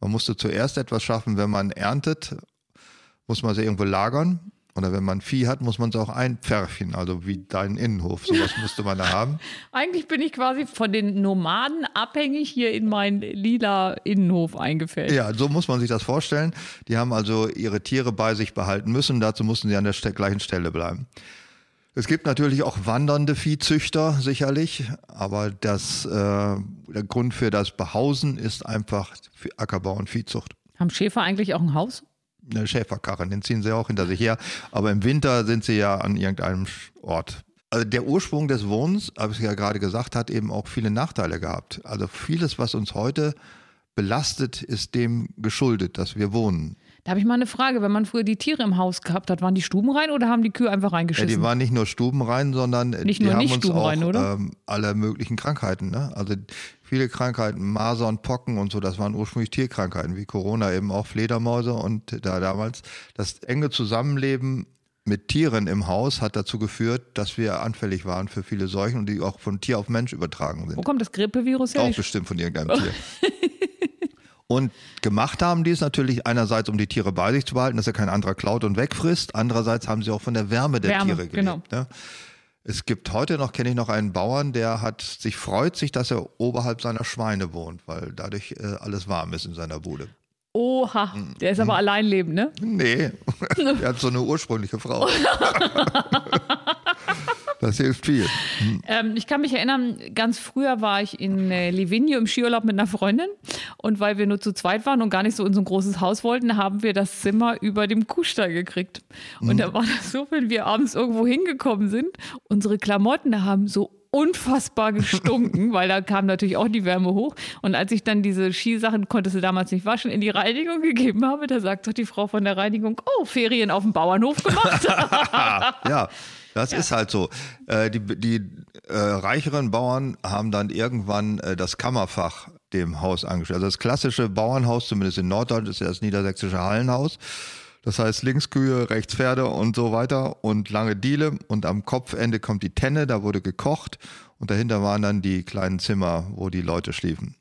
Man musste zuerst etwas schaffen, wenn man erntet, muss man sie irgendwo lagern. Oder wenn man Vieh hat, muss man es auch einpferchen, also wie dein Innenhof. Sowas [LAUGHS] musste man da haben. Eigentlich bin ich quasi von den Nomaden abhängig hier in meinen lila Innenhof eingefällt. Ja, so muss man sich das vorstellen. Die haben also ihre Tiere bei sich behalten müssen. Dazu mussten sie an der gleichen Stelle bleiben. Es gibt natürlich auch wandernde Viehzüchter, sicherlich, aber das, äh, der Grund für das Behausen ist einfach für Ackerbau und Viehzucht. Haben Schäfer eigentlich auch ein Haus? Eine Schäferkarren, den ziehen sie auch hinter sich her. Aber im Winter sind sie ja an irgendeinem Ort. Also der Ursprung des Wohnens, habe ich ja gerade gesagt, hat eben auch viele Nachteile gehabt. Also vieles, was uns heute belastet, ist dem geschuldet, dass wir wohnen. Da habe ich mal eine Frage. Wenn man früher die Tiere im Haus gehabt hat, waren die Stuben rein oder haben die Kühe einfach Ja, reingeschissen? die waren nicht nur stubenrein, sondern Nicht die nur haben nicht uns auch stubenrein, oder? Ähm, alle möglichen Krankheiten. Ne? Also viele Krankheiten, Masern, Pocken und so, das waren ursprünglich Tierkrankheiten, wie Corona eben auch Fledermäuse. Und da damals das enge Zusammenleben mit Tieren im Haus hat dazu geführt, dass wir anfällig waren für viele Seuchen und die auch von Tier auf Mensch übertragen sind. Wo kommt das Grippevirus her? Auch bestimmt von irgendeinem Tier. [LAUGHS] Und gemacht haben die es natürlich einerseits, um die Tiere bei sich zu behalten, dass er kein anderer klaut und wegfrisst. Andererseits haben sie auch von der Wärme der Wärme, Tiere gelebt. genau. Ne? Es gibt heute noch, kenne ich noch einen Bauern, der hat sich freut sich, dass er oberhalb seiner Schweine wohnt, weil dadurch äh, alles warm ist in seiner Bude. Oha, Mhm. der ist aber allein lebend, ne? Nee, [LAUGHS] er hat so eine ursprüngliche Frau. [LAUGHS] das hilft viel. Ähm, ich kann mich erinnern, ganz früher war ich in äh, Livigno im Skiurlaub mit einer Freundin. Und weil wir nur zu zweit waren und gar nicht so in so ein großes Haus wollten, haben wir das Zimmer über dem Kuhstall gekriegt. Und da war das so, wenn wir abends irgendwo hingekommen sind, unsere Klamotten haben so unfassbar gestunken, [LAUGHS] weil da kam natürlich auch die Wärme hoch. Und als ich dann diese Skisachen, konntest du damals nicht waschen, in die Reinigung gegeben habe, da sagt doch die Frau von der Reinigung, oh, Ferien auf dem Bauernhof gemacht. [LAUGHS] Ja, das ist halt so. Äh, die die äh, reicheren Bauern haben dann irgendwann äh, das Kammerfach dem Haus angestellt. Also das klassische Bauernhaus, zumindest in Norddeutschland, ist ja das niedersächsische Hallenhaus. Das heißt links Kühe, rechts Pferde und so weiter und lange Diele und am Kopfende kommt die Tenne, da wurde gekocht und dahinter waren dann die kleinen Zimmer, wo die Leute schliefen.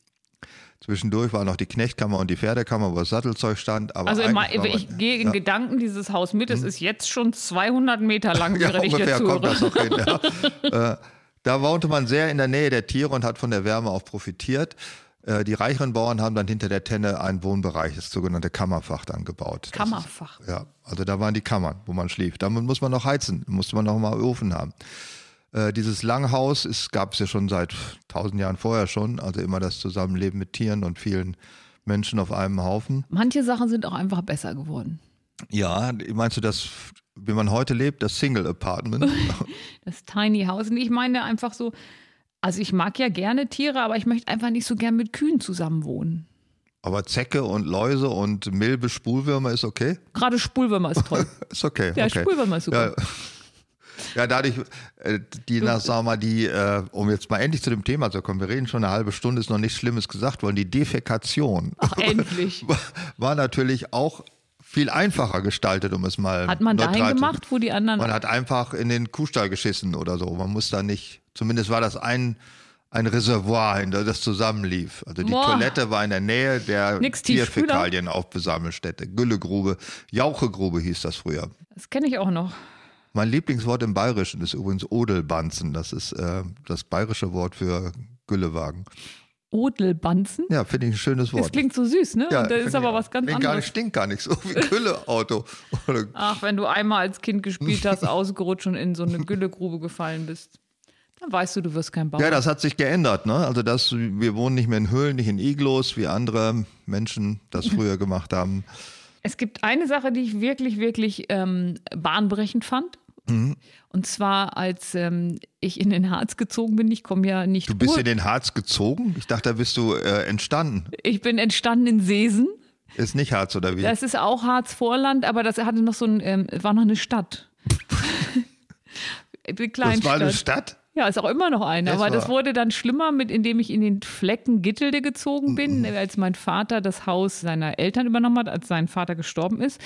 Zwischendurch war noch die Knechtkammer und die Pferdekammer, wo das Sattelzeug stand. Aber Also immer, war man- ich gehe in Gedanken dieses Haus mit. Es ist jetzt schon 200 Meter lang. [LAUGHS] Ja, während ich ungefähr dir kommt das noch hin. Ja. [LAUGHS] äh, da wohnte man sehr in der Nähe der Tiere und hat von der Wärme auch profitiert. Äh, die reicheren Bauern haben dann hinter der Tenne einen Wohnbereich, das sogenannte Kammerfach, dann gebaut. Kammerfach. Ist, ja, also da waren die Kammern, wo man schlief. Damit muss man noch heizen, musste man noch mal Ofen haben. Äh, dieses Langhaus gab es ja schon seit tausend Jahren vorher schon, also immer das Zusammenleben mit Tieren und vielen Menschen auf einem Haufen. Manche Sachen sind auch einfach besser geworden. Ja, meinst du das, wie man heute lebt, das Single Apartment? [LAUGHS] Das Tiny House. Und ich meine einfach so, also ich mag ja gerne Tiere, aber ich möchte einfach nicht so gern mit Kühen zusammenwohnen. Aber Zecke und Läuse und Milbe, Spulwürmer ist okay? Gerade Spulwürmer ist toll. [LAUGHS] Ist okay. Ja, okay. Spulwürmer ist super. Ja. Ja, dadurch, äh, die, na, sagen wir mal, die, äh, um jetzt mal endlich zu dem Thema zu kommen, wir reden schon eine halbe Stunde, ist noch nichts Schlimmes gesagt worden. Die Defekation Ach, [LAUGHS] endlich. war, natürlich auch viel einfacher gestaltet, um es mal Hat man dahin gemacht, wo die anderen. Man hat einfach in den Kuhstall geschissen oder so. Man muss da nicht, zumindest war das ein, ein Reservoir, in das zusammenlief. Also die Boah. Toilette war in der Nähe der? Tierfäkalien Aufbesammelstätte. Güllegrube, Jauchegrube hieß das früher. das kenne ich auch noch. Mein Lieblingswort im Bayerischen ist übrigens Odelbanzen. Das ist äh, das bayerische Wort für Güllewagen. Odelbanzen. Ja, finde ich ein schönes Wort. Das klingt so süß, ne? ja, Und da ist aber was ganz Klingt gar nicht, anderes. stinkt gar nicht so wie [LAUGHS] Gülleauto. Ach, wenn du einmal als Kind gespielt hast, [LAUGHS] ausgerutscht und in so eine Güllegrube gefallen bist, dann weißt du, du wirst kein Bauer. Ja, das hat sich geändert. Ne? Also das, wir wohnen nicht mehr in Höhlen, nicht in Iglos, wie andere Menschen das früher [LAUGHS] gemacht haben. Es gibt eine Sache, die ich wirklich, wirklich ähm, bahnbrechend fand. Mhm. Und zwar, als ähm, ich in den Harz gezogen bin. Ich komme ja nicht Du bist in den Harz gezogen? Ich dachte, da bist du äh, entstanden. Ich bin entstanden in Seesen. Ist nicht Harz oder wie? Das ist auch Harz-Vorland, aber das hatte noch so ein, ähm, war noch eine Stadt. [LAUGHS] eine das Kleinstadt. war eine Stadt? Ja, ist auch immer noch eine. Es aber das wurde dann schlimmer, mit indem ich in den Flecken Gittelde gezogen bin, als mein Vater das Haus seiner Eltern übernommen hat, als sein Vater gestorben ist.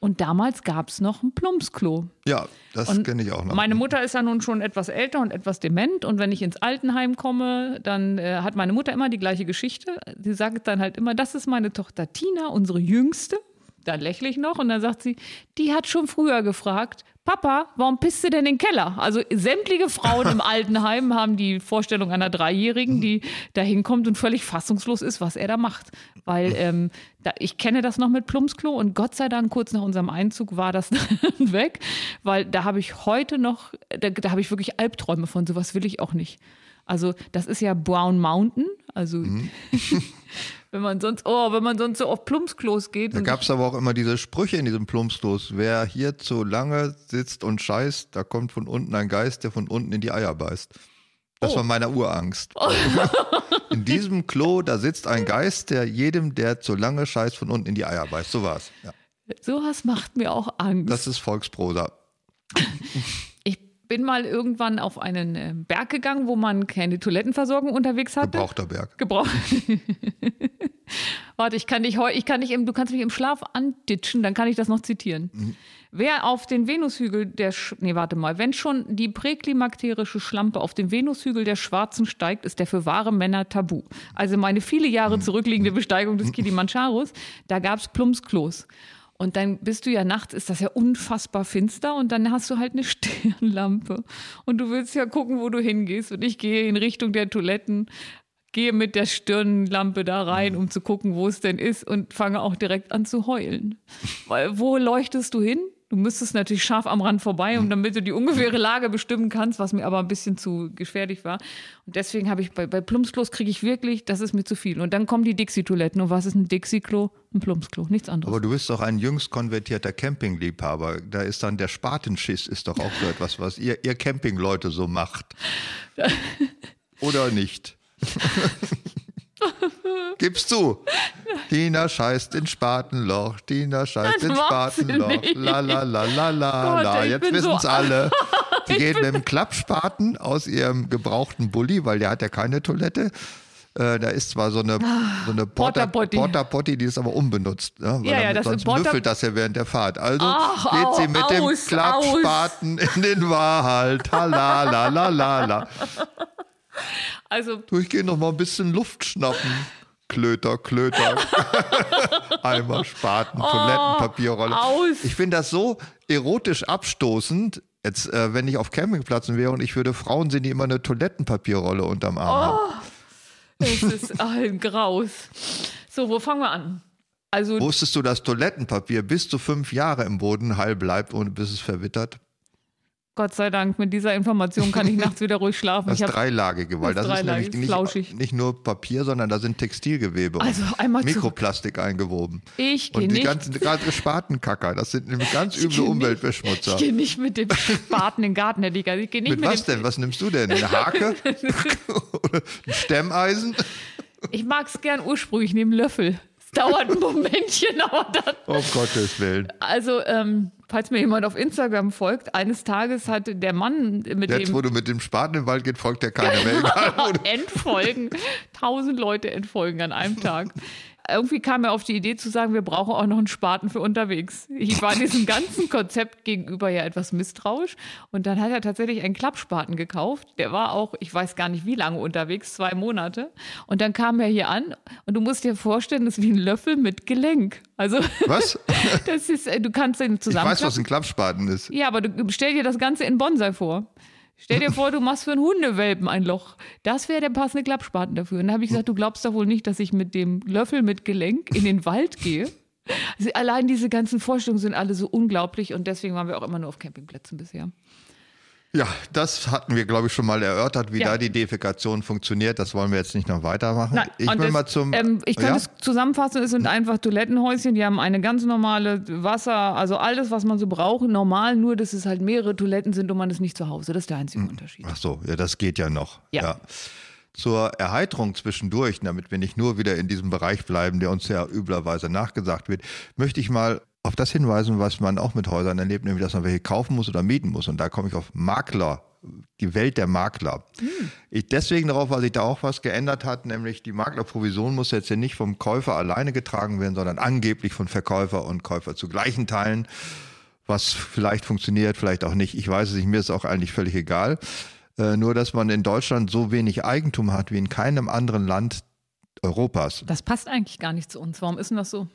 Und damals gab es noch ein Plumpsklo. Ja, das kenne ich auch noch. Meine Mutter ist ja nun schon etwas älter und etwas dement. Und wenn ich ins Altenheim komme, dann äh, hat meine Mutter immer die gleiche Geschichte. Sie sagt dann halt immer, das ist meine Tochter Tina, unsere Jüngste. Da lächle ich noch und dann sagt sie, die hat schon früher gefragt, Papa, warum pisst du denn in den Keller? Also sämtliche Frauen im [LAUGHS] Altenheim haben die Vorstellung einer Dreijährigen, die da hinkommt und völlig fassungslos ist, was er da macht. Weil ähm, da, ich kenne das noch mit Plumpsklo und Gott sei Dank kurz nach unserem Einzug war das [LAUGHS] dann weg, weil da habe ich heute noch, da, da habe ich wirklich Albträume von, sowas will ich auch nicht. Also das ist ja Brown Mountain, also [LAUGHS] wenn man sonst, oh, wenn man sonst so auf Plumpsklos geht. Da gab es aber auch immer diese Sprüche in diesem Plumpsklos. Wer hier zu lange sitzt und scheißt, da kommt von unten ein Geist, der von unten in die Eier beißt. Das Oh. war meine Urangst. [LAUGHS] in diesem Klo, da sitzt ein Geist, der jedem, der zu lange scheißt, von unten in die Eier beißt. So war's. Ja. sowas macht mir auch Angst. Das ist Volksprosa. [LAUGHS] Bin mal irgendwann auf einen äh, Berg gegangen, wo man keine Toilettenversorgung unterwegs hatte. Gebrauchter Berg. Gebraucht. [LAUGHS] Warte, ich kann dich heu, ich kann dich im, du kannst mich im Schlaf anditschen, dann kann ich das noch zitieren. Mhm. Wer auf den Venushügel der, Sch nee, warte mal, wenn schon die präklimakterische Schlampe auf den Venushügel der Schwarzen steigt, ist der für wahre Männer tabu. Also meine viele Jahre Mhm. zurückliegende Besteigung des Kilimandscharos, da gab es Plumpsklos. Und dann bist du ja nachts, ist das ja unfassbar finster und dann hast du halt eine [LAUGHS] Stirnlampe. Und du willst ja gucken, wo du hingehst. Und ich gehe in Richtung der Toiletten, gehe mit der Stirnlampe da rein, um zu gucken, wo es denn ist und fange auch direkt an zu heulen. Weil wo leuchtest du hin? Du müsstest natürlich scharf am Rand vorbei, um damit du die ungefähre Lage bestimmen kannst, was mir aber ein bisschen zu gefährlich war. Und deswegen habe ich bei, bei Plumpsklos kriege ich wirklich, das ist mir zu viel. Und dann kommen die Dixie-Toiletten. Und was ist ein Dixie-Klo? Ein Plumpsklo, nichts anderes. Aber du bist doch ein jüngst konvertierter Campingliebhaber. Da ist dann der Spatenschiss, ist doch auch so [LAUGHS] etwas, was ihr, ihr Campingleute so macht. [LAUGHS] Oder nicht? [LAUGHS] Gibst du. Tina scheißt in Spatenloch, Tina scheißt in Spatenloch. La la la la la la. Jetzt bin wissen es so- alle. Die geht mit dem Klappspaten aus ihrem gebrauchten Bulli, weil der hat ja keine Toilette. Äh, da ist zwar so eine, so eine Porta, Ah, Porta-Potty. Porta Potty, die ist aber unbenutzt. Ne? Weil Ja, ja, das sonst Porta- müffelt das ja während der Fahrt. Also Ach, geht sie mit dem aus, Klappspaten in den Wald. Hala, la, la, la, la. [LAUGHS] Also Du, ich gehe noch mal ein bisschen Luft schnappen. Klöter, Klöter. [LAUGHS] Eimer, Spaten, Toilettenpapierrolle. Oh, aus. Ich finde das so erotisch abstoßend. Jetzt, äh, wenn ich auf Campingplätzen wäre und ich würde Frauen sehen, die immer eine Toilettenpapierrolle unterm Arm Oh. haben. es ist [LAUGHS] ein Graus. So, wo fangen wir an? Also Wusstest du, dass Toilettenpapier bis zu fünf Jahre im Boden heil bleibt, ohne bis es verwittert? Gott sei Dank, mit dieser Information kann ich [LAUGHS] nachts wieder ruhig schlafen. Das dreilagige, weil das das, ist nämlich nicht, nicht nur Papier, sondern da sind Textilgewebe Also und einmal Mikroplastik eingewoben. Ich gehe Und die nicht. ganzen ganze Spatenkacker, das sind nämlich ganz [LAUGHS] Ich üble geh nicht- Umweltbeschmutzer. Ich gehe nicht mit dem Spaten in den Garten, Herr Dieger. Ich gehe nicht Mit mit, was denn? Was nimmst du denn? Eine Hake? [LAUGHS] Oder ein Stemmeisen? Ich mag es gern ursprünglich, ich nehme einen Löffel. Es dauert ein Momentchen, [LAUGHS] aber dann. Um Gottes Willen. Also, ähm, falls mir jemand auf Instagram folgt, eines Tages hat der Mann mit Jetzt, dem wo du mit dem Spaten im Wald geht, folgt ja keiner mehr. [LAUGHS] Egal, wo du- entfolgen. Tausend Leute entfolgen an einem Tag. Irgendwie kam er auf die Idee zu sagen, wir brauchen auch noch einen Spaten für unterwegs. Ich war diesem [LAUGHS] ganzen Konzept gegenüber ja etwas misstrauisch. Und dann hat er tatsächlich einen Klappspaten gekauft. Der war auch, ich weiß gar nicht wie lange unterwegs, zwei Monate. Und dann kam er hier an und du musst dir vorstellen, das ist wie ein Löffel mit Gelenk. Also [LAUGHS] Was? das ist, äh, du kannst den Ich zusammen. weiß, was ein Klappspaten ist. Ja, aber du stell dir das Ganze in Bonsai vor. Stell dir vor, du machst für einen Hundewelpen ein Loch. Das wäre der passende Klappspaten dafür. Und dann habe ich gesagt, du glaubst doch wohl nicht, dass ich mit dem Löffel mit Gelenk in den Wald gehe. Also allein diese ganzen Vorstellungen sind alle so unglaublich und deswegen waren wir auch immer nur auf Campingplätzen bisher. Ja, das hatten wir, glaube ich, schon mal erörtert, wie Ja. da die Defekation funktioniert. Das wollen wir jetzt nicht noch weitermachen. Nein, ich will das, mal zum. Ähm, ich kann ja? es zusammenfassen, es sind einfach Toilettenhäuschen, die haben eine ganz normale Wasser, also alles, was man so braucht, normal, nur dass es halt mehrere Toiletten sind und man ist nicht zu Hause. Das ist der einzige Unterschied. Ach so, ja, das geht ja noch. Ja. Zur Erheiterung zwischendurch, damit wir nicht nur wieder in diesem Bereich bleiben, der uns ja üblerweise nachgesagt wird, möchte ich mal auf das hinweisen, was man auch mit Häusern erlebt, nämlich dass man welche kaufen muss oder mieten muss. Und da komme ich auf Makler, die Welt der Makler. Ich deswegen darauf, weil sich da auch was geändert hat, nämlich die Maklerprovision muss jetzt ja nicht vom Käufer alleine getragen werden, sondern angeblich von Verkäufer und Käufer zu gleichen Teilen was vielleicht funktioniert, vielleicht auch nicht. Ich weiß es nicht, mir ist auch eigentlich völlig egal. Äh, nur, dass man in Deutschland so wenig Eigentum hat wie in keinem anderen Land Europas. Das passt eigentlich gar nicht zu uns. Warum ist denn das so?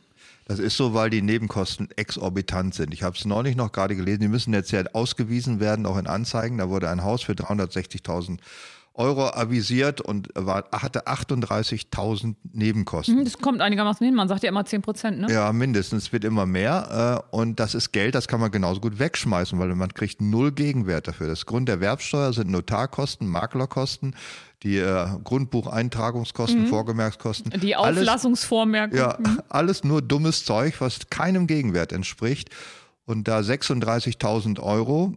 Das ist so, weil die Nebenkosten exorbitant sind. Ich habe es neulich noch gerade gelesen, die müssen jetzt ja ausgewiesen werden, auch in Anzeigen. Da wurde ein Haus für 360.000 Euro avisiert und war, hatte 38.000 Nebenkosten. Hm, Das kommt einigermaßen hin. Man sagt ja immer 10 Prozent, ne? Ja, mindestens. Es wird immer mehr. Äh, und das ist Geld, das kann man genauso gut wegschmeißen, weil man kriegt null Gegenwert dafür. Das Grunderwerbsteuer sind Notarkosten, Maklerkosten, die äh, Grundbucheintragungskosten, Vorgemerkskosten. Mhm. Die Alles- Auflassungsvormerkung. ja, [LAUGHS] alles nur dummes Zeug, was keinem Gegenwert entspricht. Und da 36.000 Euro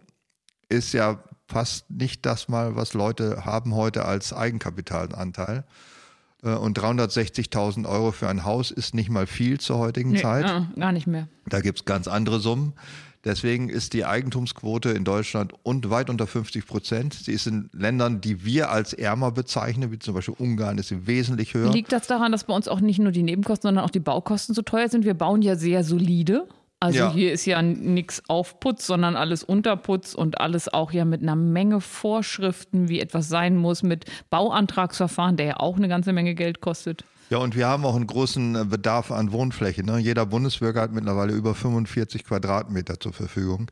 ist ja fast nicht das mal, was Leute haben heute als Eigenkapitalanteil. Äh, Und 360.000 Euro für ein Haus ist nicht mal viel zur heutigen Nee, Zeit. äh, gar nicht mehr. Da gibt es ganz andere Summen. Deswegen ist die Eigentumsquote in Deutschland und weit unter 50 Prozent. Sie ist in Ländern, die wir als ärmer bezeichnen, wie zum Beispiel Ungarn, ist sie wesentlich höher. Liegt das daran, dass bei uns auch nicht nur die Nebenkosten, sondern auch die Baukosten so teuer sind? Wir bauen ja sehr solide. Also Ja. hier ist ja nichts Aufputz, sondern alles Unterputz und alles auch ja mit einer Menge Vorschriften, wie etwas sein muss, mit Bauantragsverfahren, der ja auch eine ganze Menge Geld kostet. Ja, und wir haben auch einen großen äh, Bedarf an Wohnfläche. Ne? Jeder Bundesbürger hat mittlerweile über 45 Quadratmeter zur Verfügung.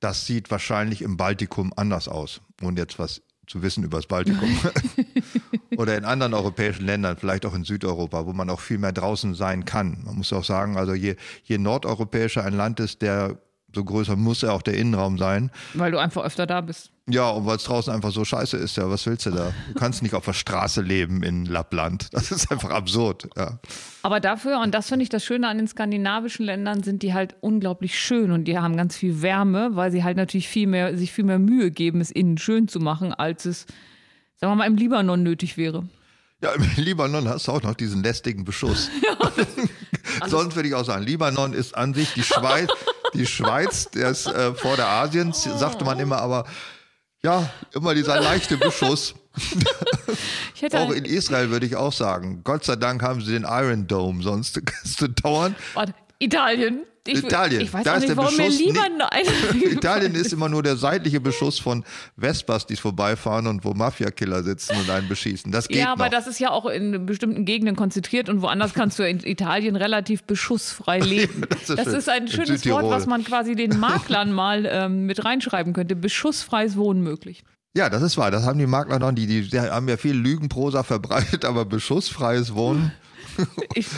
Das sieht wahrscheinlich im Baltikum anders aus. Und jetzt was zu wissen über das Baltikum. [LAUGHS] [LAUGHS] Oder in anderen europäischen Ländern, vielleicht auch in Südeuropa, wo man auch viel mehr draußen sein kann. Man muss auch sagen, also je, je nordeuropäischer ein Land ist, der so größer muss ja auch der Innenraum sein. Weil du einfach öfter da bist. Ja, und weil es draußen einfach so scheiße ist, ja, was willst du da? Du kannst nicht auf der Straße leben in Lappland. Das ist einfach absurd, ja. Aber dafür, und das finde ich das Schöne an den skandinavischen Ländern, sind die halt unglaublich schön und die haben ganz viel Wärme, weil sie halt natürlich viel mehr, sich viel mehr Mühe geben, es innen schön zu machen, als es, sagen wir mal, im Libanon nötig wäre. Ja, im [LAUGHS] Libanon hast du auch noch diesen lästigen Beschuss. [LAUGHS] [LAUGHS] Sonst würde ich auch sagen, Libanon ist an sich die Schweiz, die Schweiz des äh, Vorderasiens, sagte man immer, aber ja, immer dieser leichte Beschuss. Auch in Israel würde ich auch sagen, Gott sei Dank haben sie den Iron Dome, sonst kannst du dauernd. Warte, Italien. Ich, Italien, Ich weiß da nicht, warum mir lieber nicht- ein [LAUGHS] Italien ist immer nur der seitliche Beschuss von Vespas, die vorbeifahren und wo Mafiakiller sitzen und einen beschießen. Das geht Ja, aber noch. das ist ja auch in bestimmten Gegenden konzentriert und woanders kannst du in Italien relativ beschussfrei [LAUGHS] leben. das ist das ist ein In schönes Wort, was man quasi den [LAUGHS] Maklern mal ähm, mit reinschreiben könnte. Beschussfreies Wohnen möglich. Ja, das ist wahr. Das haben die Makler noch. Die, die, die haben ja viel Lügenprosa verbreitet, aber beschussfreies Wohnen. Ich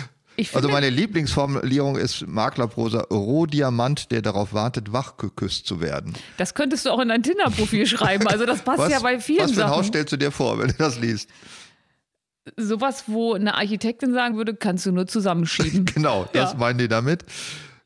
Also meine Lieblingsformulierung ist Maklerprosa Rohdiamant, der darauf wartet, wach geküsst zu werden. Das könntest du auch in dein Tinder-Profil [LAUGHS] schreiben. Also das passt Was, ja bei vielen was für ein Haus Sachen. stellst du dir vor, wenn du das liest? Sowas, wo eine Architektin sagen würde, kannst du nur zusammenschieben. [LAUGHS] Genau, das Ja. meinen die damit.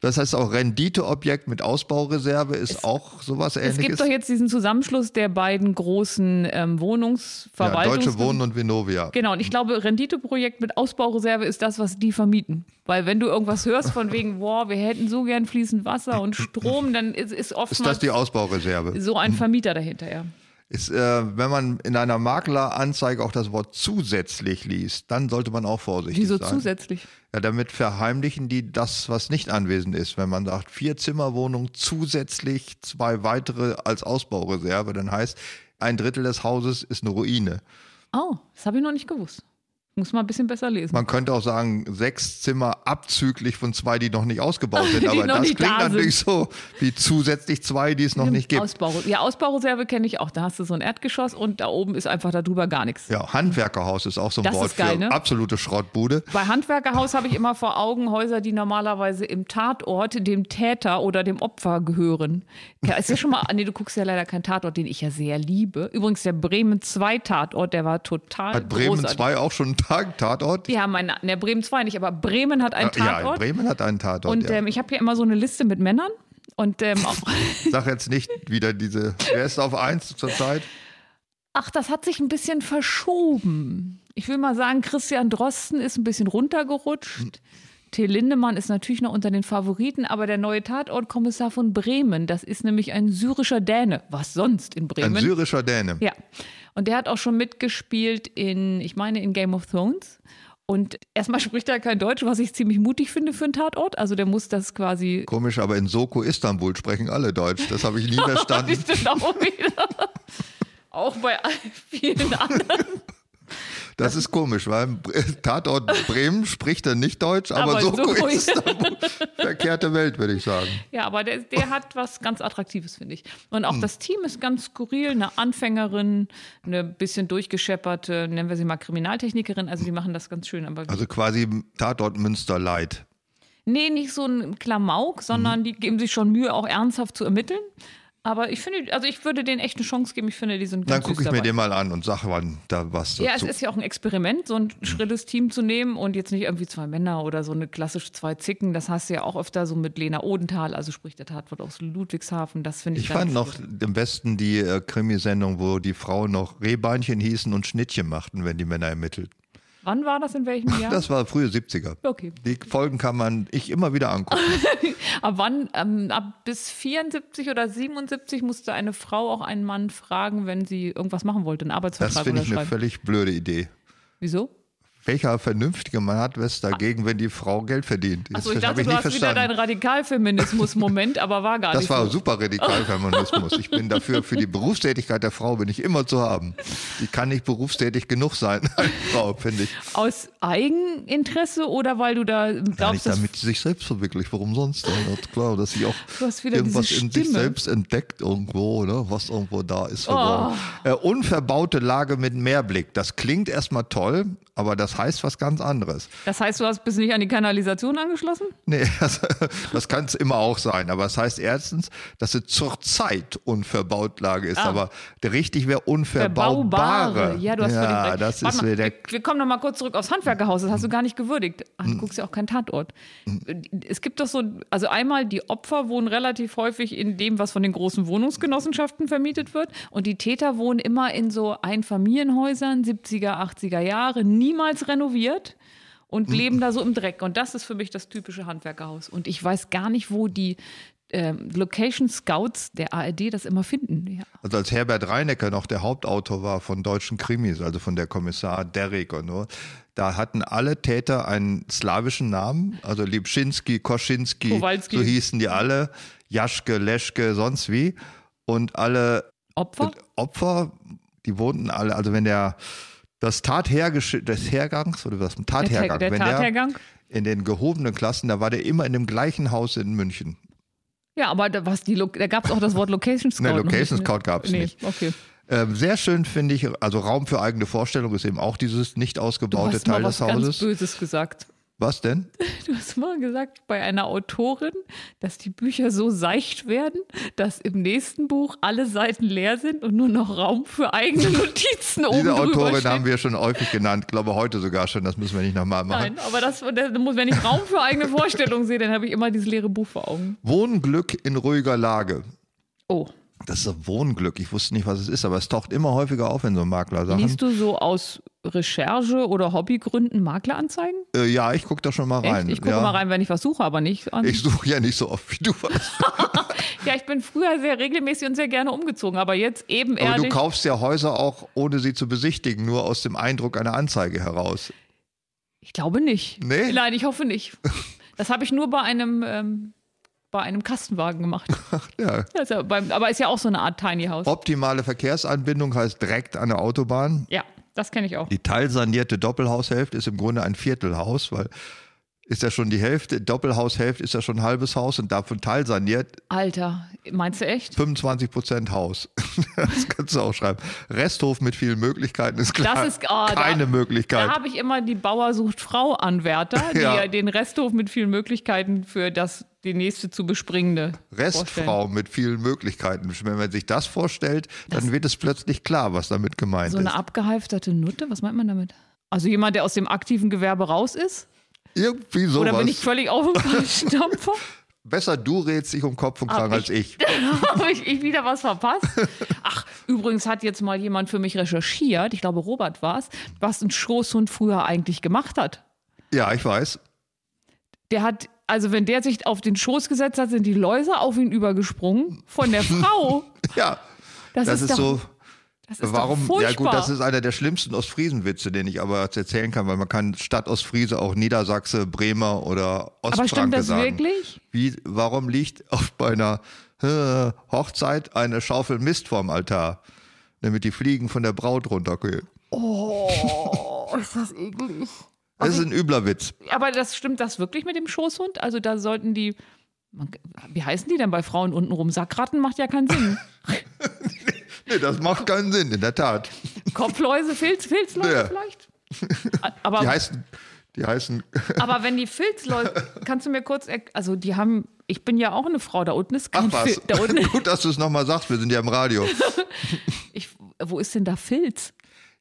Das heißt auch Renditeobjekt mit Ausbaureserve ist auch sowas Es ähnliches. gibt doch jetzt diesen Zusammenschluss der beiden großen ähm, ja, Wohnungsverwaltungs... Deutsche Wohnen und Vonovia. Genau, und ich glaube, Renditeprojekt mit Ausbaureserve ist das, was die vermieten. Weil wenn du irgendwas hörst von wegen, [LAUGHS] boah, wir hätten so gern fließend Wasser und Strom, dann ist, ist oftmals Ist das die Ausbaureserve? so ein Vermieter dahinter, ja. Ist, äh, wenn man in einer Makleranzeige auch das Wort zusätzlich liest, dann sollte man auch vorsichtig Wieso sein. zusätzlich? Ja, damit verheimlichen die das, was nicht anwesend ist. Wenn man sagt, vier Zimmerwohnungen zusätzlich zwei weitere als Ausbaureserve, dann heißt, ein Drittel des Hauses ist eine Ruine. Oh, das habe ich noch nicht gewusst. Muss mal ein bisschen besser lesen. Man könnte auch sagen, sechs Zimmer abzüglich von zwei, die noch nicht ausgebaut [LAUGHS] sind. Aber das klingt da natürlich so wie zusätzlich zwei, die es noch nicht gibt. Ausbau, ja, Ausbaureserve kenne ich auch. Da hast du so ein Erdgeschoss und da oben ist einfach darüber gar nichts. Ja, Handwerkerhaus ist auch so ein Das Wort geil, für ne? absolute Schrottbude. Bei Handwerkerhaus habe ich immer vor Augen Häuser, die normalerweise im Tatort dem Täter oder dem Opfer gehören. Ja, ist ja schon mal, [LAUGHS] nee, du guckst ja leider keinen Tatort, den ich ja sehr liebe. Übrigens, der Bremen 2 Tatort, der war total Hat Bremen großartig. 2 auch schon einen Tag Tatort? Ja, mein, ne, Bremen 2 nicht, aber Bremen hat einen Ja, Tatort. Bremen hat einen Tatort. und ja. ähm, ich habe hier immer so eine Liste mit Männern. Und ähm, auch, [LAUGHS] Sag jetzt nicht wieder diese. Wer ist auf 1 zurzeit? ach, das hat sich ein bisschen verschoben. Ich will mal sagen, Christian Drosten ist ein bisschen runtergerutscht. Till Lindemann ist natürlich noch unter den Favoriten, aber der neue Tatortkommissar von Bremen, das ist nämlich ein syrischer Däne. Was sonst in Ein Bremen? syrischer Däne. Ja. Und der hat auch schon mitgespielt in, ich meine, in Game of Thrones. Und erstmal [LAUGHS] spricht er kein Deutsch, was ich ziemlich mutig finde für einen Tatort. Also der muss das quasi. Komisch, aber in Soko Istanbul sprechen alle Deutsch. Das habe ich nie [LAUGHS] verstanden. Auch wieder. [LAUGHS] auch bei vielen anderen. Das ist komisch, weil [LAUGHS] Tatort Bremen spricht er nicht Deutsch, aber, Aber Soko Soko- Istanbul. Verkehrte Welt, würde ich sagen. Ja, aber der, der hat was ganz Attraktives, finde ich. Und Hm. auch das Team ist ganz skurril. Eine Anfängerin, eine bisschen durchgeschepperte, nennen wir sie mal Kriminaltechnikerin. Also die machen das ganz schön. Also quasi Tatort Münster Light. Nee, nicht so ein Klamauk, sondern die geben sich schon Mühe, auch ernsthaft zu ermitteln. Aber ich finde, also ich würde denen echt eine Chance geben. Ich finde, die sind ganz Dann gucke ich mir dabei. den mal an und sage wann da was dazu. Ja, es ist ja auch ein Experiment, so ein schrilles Team zu nehmen und jetzt nicht irgendwie zwei Männer oder so eine klassische zwei Zicken. Das hast du ja auch öfter so mit Lena Odenthal, also sprich der Tatwort aus Ludwigshafen. Das finde ich, ich fand noch gut. am besten die äh, Krimisendung, wo die Frauen noch Rehbeinchen hießen und Schnittchen machten, wenn die Männer ermittelt. Wann war das in welchem Jahr? Das war frühe 70er. Okay. Die Folgen kann man ich immer wieder angucken. [LAUGHS] Ab wann? Ähm, ab bis 74 oder 77 musste eine Frau auch einen Mann fragen, wenn sie irgendwas machen wollte, einen Das Arbeitsvertrag finde ich eine völlig blöde Idee. Wieso? Welcher vernünftige Mann hat was dagegen, wenn die Frau Geld verdient? Achso, ich Das dachte, du nie hast wieder deinen Radikalfeminismus-Moment, aber war gar Das nicht war so. super Radikalfeminismus. Ich bin dafür, für die Berufstätigkeit der Frau bin ich immer zu haben. Die kann nicht berufstätig genug sein, [LAUGHS] eine Frau, finde ich. Aus Eigeninteresse oder weil du da glaubst, dass damit sie sich selbst verwirklicht. Warum sonst? Das ist klar, dass sie auch Du irgendwas in sich selbst entdeckt irgendwo, ne? was irgendwo da ist. Oh. Äh, unverbaute Lage mit Mehrblick. Das klingt erstmal toll, aber das heißt was ganz anderes. das heißt, du hast bis nicht an die Kanalisation angeschlossen? Nee, [LAUGHS] das, das kann es immer auch sein. Aber es heißt erstens, dass es zurzeit unverbaut Lage ist. Ah. Aber der richtig wäre unverbaubare. Ja, du hast ja, das Warte ist mal, wieder wir, kommen noch mal kurz zurück aufs Handwerkerhaus. Das hast du gar nicht gewürdigt. Ach, Hm. du guckst ja auch keinen Tatort. Es gibt doch so, also einmal die Opfer wohnen relativ häufig in dem, was von den großen Wohnungsgenossenschaften vermietet wird. Und die Täter wohnen immer in so Einfamilienhäusern, 70er, 80er Jahre, niemals renoviert. Und Hm. leben da so im Dreck. Und das ist für mich das typische Handwerkerhaus. Und ich weiß gar nicht, wo die ähm, Location Scouts der ARD das immer finden. Ja. Also als Herbert Reinecker noch der Hauptautor war von deutschen Krimis, also von der Kommissar Derrick und so, da hatten alle Täter einen slawischen Namen, also Lipschinski, Koschinski, Kowalski. so hießen die alle, Jaschke, Leschke, sonst wie. Und alle Opfer? Opfer, die wohnten alle, also wenn der das Tathergesch des Hergangs oder was Tathergang, der wenn Tathergang? der in den gehobenen Klassen, da war der immer in dem gleichen Haus in München. Ja, aber da, was die, Lo- da gab es auch das Wort Location Scout. Noch Location ne? Scout gab's nee, nicht. Okay. Ähm, sehr schön finde ich, also Raum für eigene Vorstellung ist eben auch dieses nicht Du ausgebaute hast mal Teil was des ganz Hauses. Böses gesagt. Was denn? [LAUGHS] Du hast mal gesagt bei einer Autorin, dass die Bücher so seicht werden, dass im nächsten Buch alle Seiten leer sind und nur noch Raum für eigene [LAUGHS] Notizen oben Diese Autorin haben wir schon häufig genannt, glaube heute sogar schon, das müssen wir nicht nochmal machen. Nein, aber das, wenn ich Raum für eigene Vorstellungen sehe, dann habe ich immer dieses leere Buch vor Augen. Wohnglück in ruhiger Lage. Oh, Das ist Wohnglück. Ich wusste nicht, was es ist, aber es taucht immer häufiger auf in so Maklersachen. liest du so aus Recherche oder Hobbygründen Makleranzeigen? Äh, ja, ich gucke da schon mal rein. Echt? Ich gucke ja. mal rein, wenn ich was suche, aber nicht an. Ich suche ja nicht so oft wie du was. [LAUGHS] ja, ich bin früher sehr regelmäßig und sehr gerne umgezogen, aber jetzt eben Aber du kaufst ja Häuser auch, ohne sie zu besichtigen, nur aus dem Eindruck einer Anzeige heraus. Ich glaube nicht. Nee? Nein, ich hoffe nicht. [LAUGHS] Das habe ich nur bei einem, ähm, bei einem Kastenwagen gemacht. [LAUGHS] Ja. Also beim, aber ist ja auch so eine Art Tiny House. Optimale Verkehrsanbindung heißt direkt an der Autobahn. Ja, das kenne ich auch. Die teilsanierte Doppelhaushälfte ist im Grunde ein Viertelhaus, weil ist ja schon die Hälfte, Doppelhaushälfte ist ja schon ein halbes Haus und davon teilsaniert Alter, meinst du echt? 25 Prozent Haus. [LAUGHS] Das kannst du auch schreiben. Resthof mit vielen Möglichkeiten ist klar. Das ist oh, keine da, Möglichkeit. Da habe ich immer die Bauer sucht Frau Anwärter, die Ja. ja. den Resthof mit vielen Möglichkeiten für das die nächste zu bespringende vorstellen. Restfrau mit vielen Möglichkeiten. Wenn man sich das vorstellt, dann wird es plötzlich klar, was damit gemeint So ist. eine abgehalfterte Nutte, was meint man damit? Also jemand, der aus dem aktiven Gewerbe raus ist? Irgendwie sowas. Oder bin ich völlig auf dem falschen [LAUGHS] Dampfer? Besser du redest dich um Kopf und Kragen als ich. [LAUGHS] Habe ich, ich wieder was verpasst? Ach, übrigens hat jetzt mal jemand für mich recherchiert, ich glaube Robert war es, was ein Schoßhund früher eigentlich gemacht hat. Ja, ich weiß. Der hat, also wenn der sich auf den Schoß gesetzt hat, sind die Läuse auf ihn übergesprungen von der [LAUGHS] Frau. Ja, Das, das, ist, doch, so. Das ist Warum? Ja gut, das ist einer der schlimmsten Ostfriesenwitze, den ich aber jetzt erzählen kann, weil man kann statt Ostfriese auch Niedersachse, Bremer oder Aber stimmt Ostfranke das sagen. wirklich? Wie, warum liegt auf bei einer äh, Hochzeit eine Schaufel Mist vorm Altar, damit die Fliegen von der Braut runtergehen? Oh, ist das eklig. Das ist ein übler Witz. Aber das stimmt das wirklich mit dem Schoßhund? Also da sollten die, wie heißen die denn bei Frauen untenrum? Sackratten macht ja keinen Sinn. [LAUGHS] Nee, das macht keinen Sinn, in der Tat. Kopfläuse, Filz, Filzläuse Ja. vielleicht? Aber, Die heißen, die heißen, [LAUGHS] aber wenn die Filzläuse, kannst du mir kurz, also die haben, ich bin ja auch eine Frau, da unten ist ach kein was, Filz. Da unten, [LAUGHS] gut, dass du es nochmal sagst, wir sind ja im Radio. [LAUGHS] ich, wo ist denn da Filz?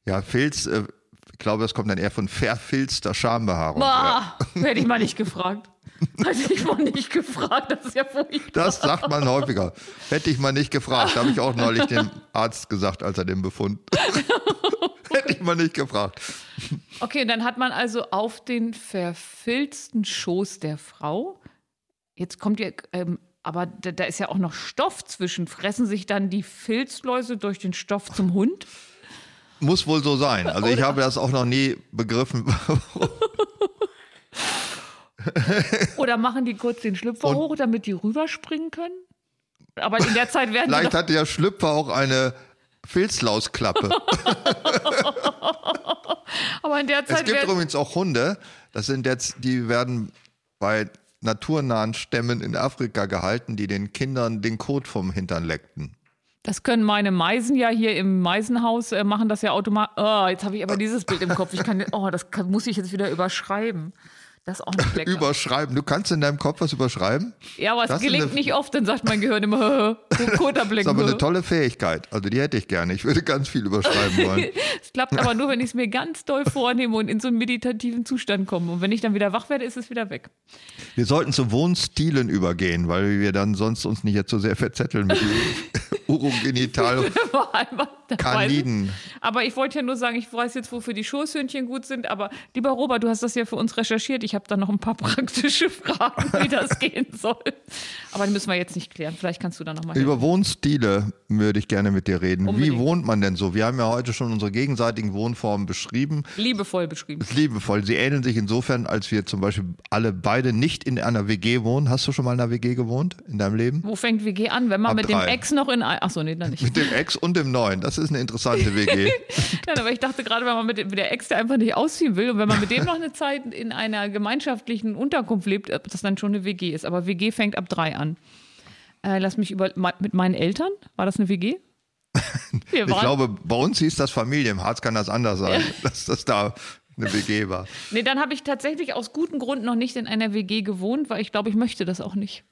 Ja, Filz, äh, ich glaube, das kommt dann eher von verfilzter Schambehaarung. Boah, hätte ich mal nicht gefragt. [LAUGHS] Hätte ich mal nicht gefragt, das ist ja furchtbar. Das sagt man häufiger. Hätte ich mal nicht gefragt, habe ich auch neulich dem Arzt gesagt, als er den Befund. [LAUGHS] Hätte ich mal nicht gefragt. Okay, dann hat man also auf den verfilzten Schoß der Frau. Jetzt kommt ja, ähm, aber da, da ist ja auch noch Stoff zwischen. Fressen sich dann die Filzläuse durch den Stoff zum Hund? Muss wohl so sein. Also ich Oder- habe das auch noch nie begriffen. [LAUGHS] Oder machen die kurz den Schlüpfer Und- hoch, damit die rüberspringen können? Aber in der Zeit werden Vielleicht hatte der Schlüpfer auch eine Filzlausklappe. [LAUGHS] aber in der Es Zeit gibt werden, übrigens auch Hunde, das sind jetzt, die werden bei naturnahen Stämmen in Afrika gehalten, die den Kindern den Kot vom Hintern leckten. das können meine Meisen ja hier im Meisenhaus äh, machen das ja automatisch. Oh, jetzt habe ich aber [LAUGHS] dieses Bild im Kopf. Ich kann, oh, das kann, muss ich jetzt wieder überschreiben. Das ist auch nicht lecker. Überschreiben. Du kannst in deinem Kopf was überschreiben? ja, aber es gelingt nicht oft, dann sagt mein Gehirn immer, [LAUGHS] Koterblick. Das ist aber eine tolle Fähigkeit. Also die hätte ich gerne. Ich würde ganz viel überschreiben [LAUGHS] wollen. Es klappt aber nur, wenn ich es mir ganz doll vornehme und in so einen meditativen Zustand komme. Und wenn ich dann wieder wach werde, ist es wieder weg. Wir sollten zu Wohnstilen übergehen, weil wir dann sonst uns nicht jetzt so sehr verzetteln mit [LAUGHS] Urogenital Kaniden. Aber ich wollte ja nur sagen, ich weiß jetzt, wofür die Schoßhündchen gut sind. Aber lieber Robert, du hast das ja für uns recherchiert. Ich habe da noch ein paar praktische [LAUGHS] Fragen, wie das gehen soll. Aber die müssen wir jetzt nicht klären. Vielleicht kannst du da nochmal Über Wohnstile würde ich gerne mit dir reden. Unbedingt. Wie wohnt man denn so? Wir haben ja heute schon unsere gegenseitigen Wohnformen beschrieben. liebevoll beschrieben. Liebevoll. Sie ähneln sich insofern, als wir zum Beispiel alle beide nicht in einer WG wohnen. Hast du schon mal in einer WG gewohnt in deinem Leben? Wo fängt WG an? Wenn man Ab mit drei. dem Ex noch in. Achso, nee, dann nicht. Mit dem Ex und dem Neuen. Das ist eine interessante WG. [LAUGHS] Nein, aber ich dachte gerade, wenn man mit, dem- mit der Ex, der einfach nicht ausziehen will und wenn man mit dem noch eine Zeit in einer gemeinschaftlichen Unterkunft lebt, ob das dann schon eine WG ist. Aber WG fängt ab drei an. Äh, lass mich über. Mit meinen Eltern? War das eine WG? [LAUGHS] Ich glaube, bei uns hieß das Familie. Im Harz kann das anders sein. [LAUGHS] Dass das da eine WG war. Nee, dann habe ich tatsächlich aus gutem Grund noch nicht in einer WG gewohnt, weil ich glaube, ich möchte das auch nicht.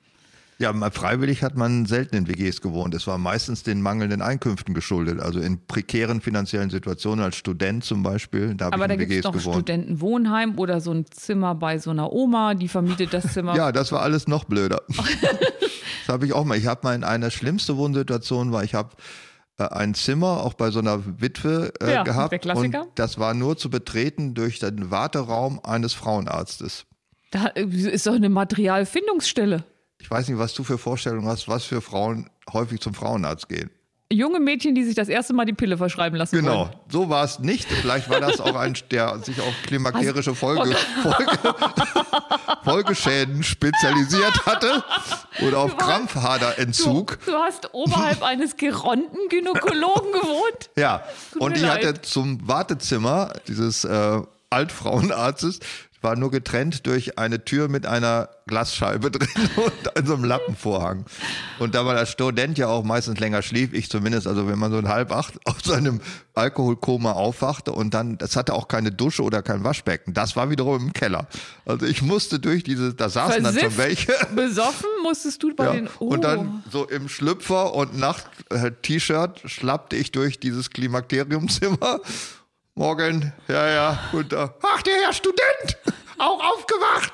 Ja, freiwillig hat man selten in WGs gewohnt. Es war meistens den mangelnden Einkünften geschuldet. Also in prekären finanziellen Situationen als Student zum Beispiel, da habe Aber ich da in gibt es WGs doch gewohnt. Studentenwohnheim oder so ein Zimmer bei so einer Oma, die vermietet das Zimmer. [LAUGHS] Ja, das war alles noch blöder. [LAUGHS] das habe ich auch mal. Ich habe mal in einer schlimmste Wohnsituation war, ich habe äh, ein Zimmer auch bei so einer Witwe äh, Ja, gehabt der Klassiker. und das war nur zu betreten durch den Warteraum eines Frauenarztes. Da ist doch eine Materialfindungsstelle. Ich weiß nicht, was du für Vorstellungen hast, was für Frauen häufig zum Frauenarzt gehen. Junge Mädchen, die sich das erste Mal die Pille verschreiben lassen Genau, wollen. so war es nicht. Vielleicht war das auch ein, der sich auf klimakterische Folge, Folge, [LAUGHS] Folgeschäden spezialisiert hatte oder auf Krampfaderentzug. Du, du hast oberhalb [LAUGHS] eines geronten Gynäkologen gewohnt. Ja, Tut und die hatte zum Wartezimmer dieses äh, Altfrauenarztes war nur getrennt durch eine Tür mit einer Glasscheibe [LAUGHS] drin und so einem Lappenvorhang. Und da man als Student ja auch meistens länger schlief, ich zumindest, also wenn man so um halb acht aus seinem Alkoholkoma aufwachte und dann, das hatte auch keine Dusche oder kein Waschbecken. Das war wiederum im Keller. Also ich musste durch diese, da saßen dann schon Versifft, welche. [LAUGHS] besoffen musstest du bei Ja, den. Oh. Und dann so im Schlüpfer und Nacht-T-Shirt schlappte ich durch dieses Klimakteriumzimmer. Morgen, ja, ja, und da, ach, der Herr Student, [LAUGHS] auch aufgewacht.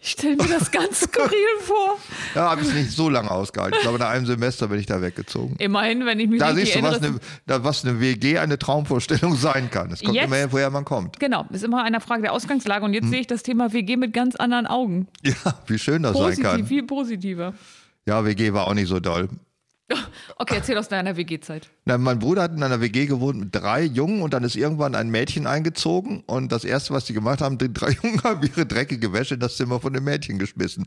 Ich stelle mir das ganz [LAUGHS] skurril vor. Ja, habe ich nicht so lange ausgehalten. Ich glaube, nach einem Semester bin ich da weggezogen. Immerhin, wenn ich mich Da richtig siehst du, was eine, da, was eine WG eine Traumvorstellung sein kann. Es kommt Jetzt- immer her, woher man kommt. Genau, ist immer eine Frage der Ausgangslage. Und Hm. jetzt sehe ich das Thema WG mit ganz anderen Augen. Ja, wie schön das sein Positiv, kann. viel positiver. Ja, WG war auch nicht so doll. [LAUGHS] Okay, erzähl aus deiner WG-Zeit. Mein Bruder hat in einer WG gewohnt mit drei Jungen und dann ist irgendwann ein Mädchen eingezogen und das erste, was die gemacht haben, die drei [LAUGHS] Jungen haben ihre dreckige Wäsche in das Zimmer von dem Mädchen geschmissen.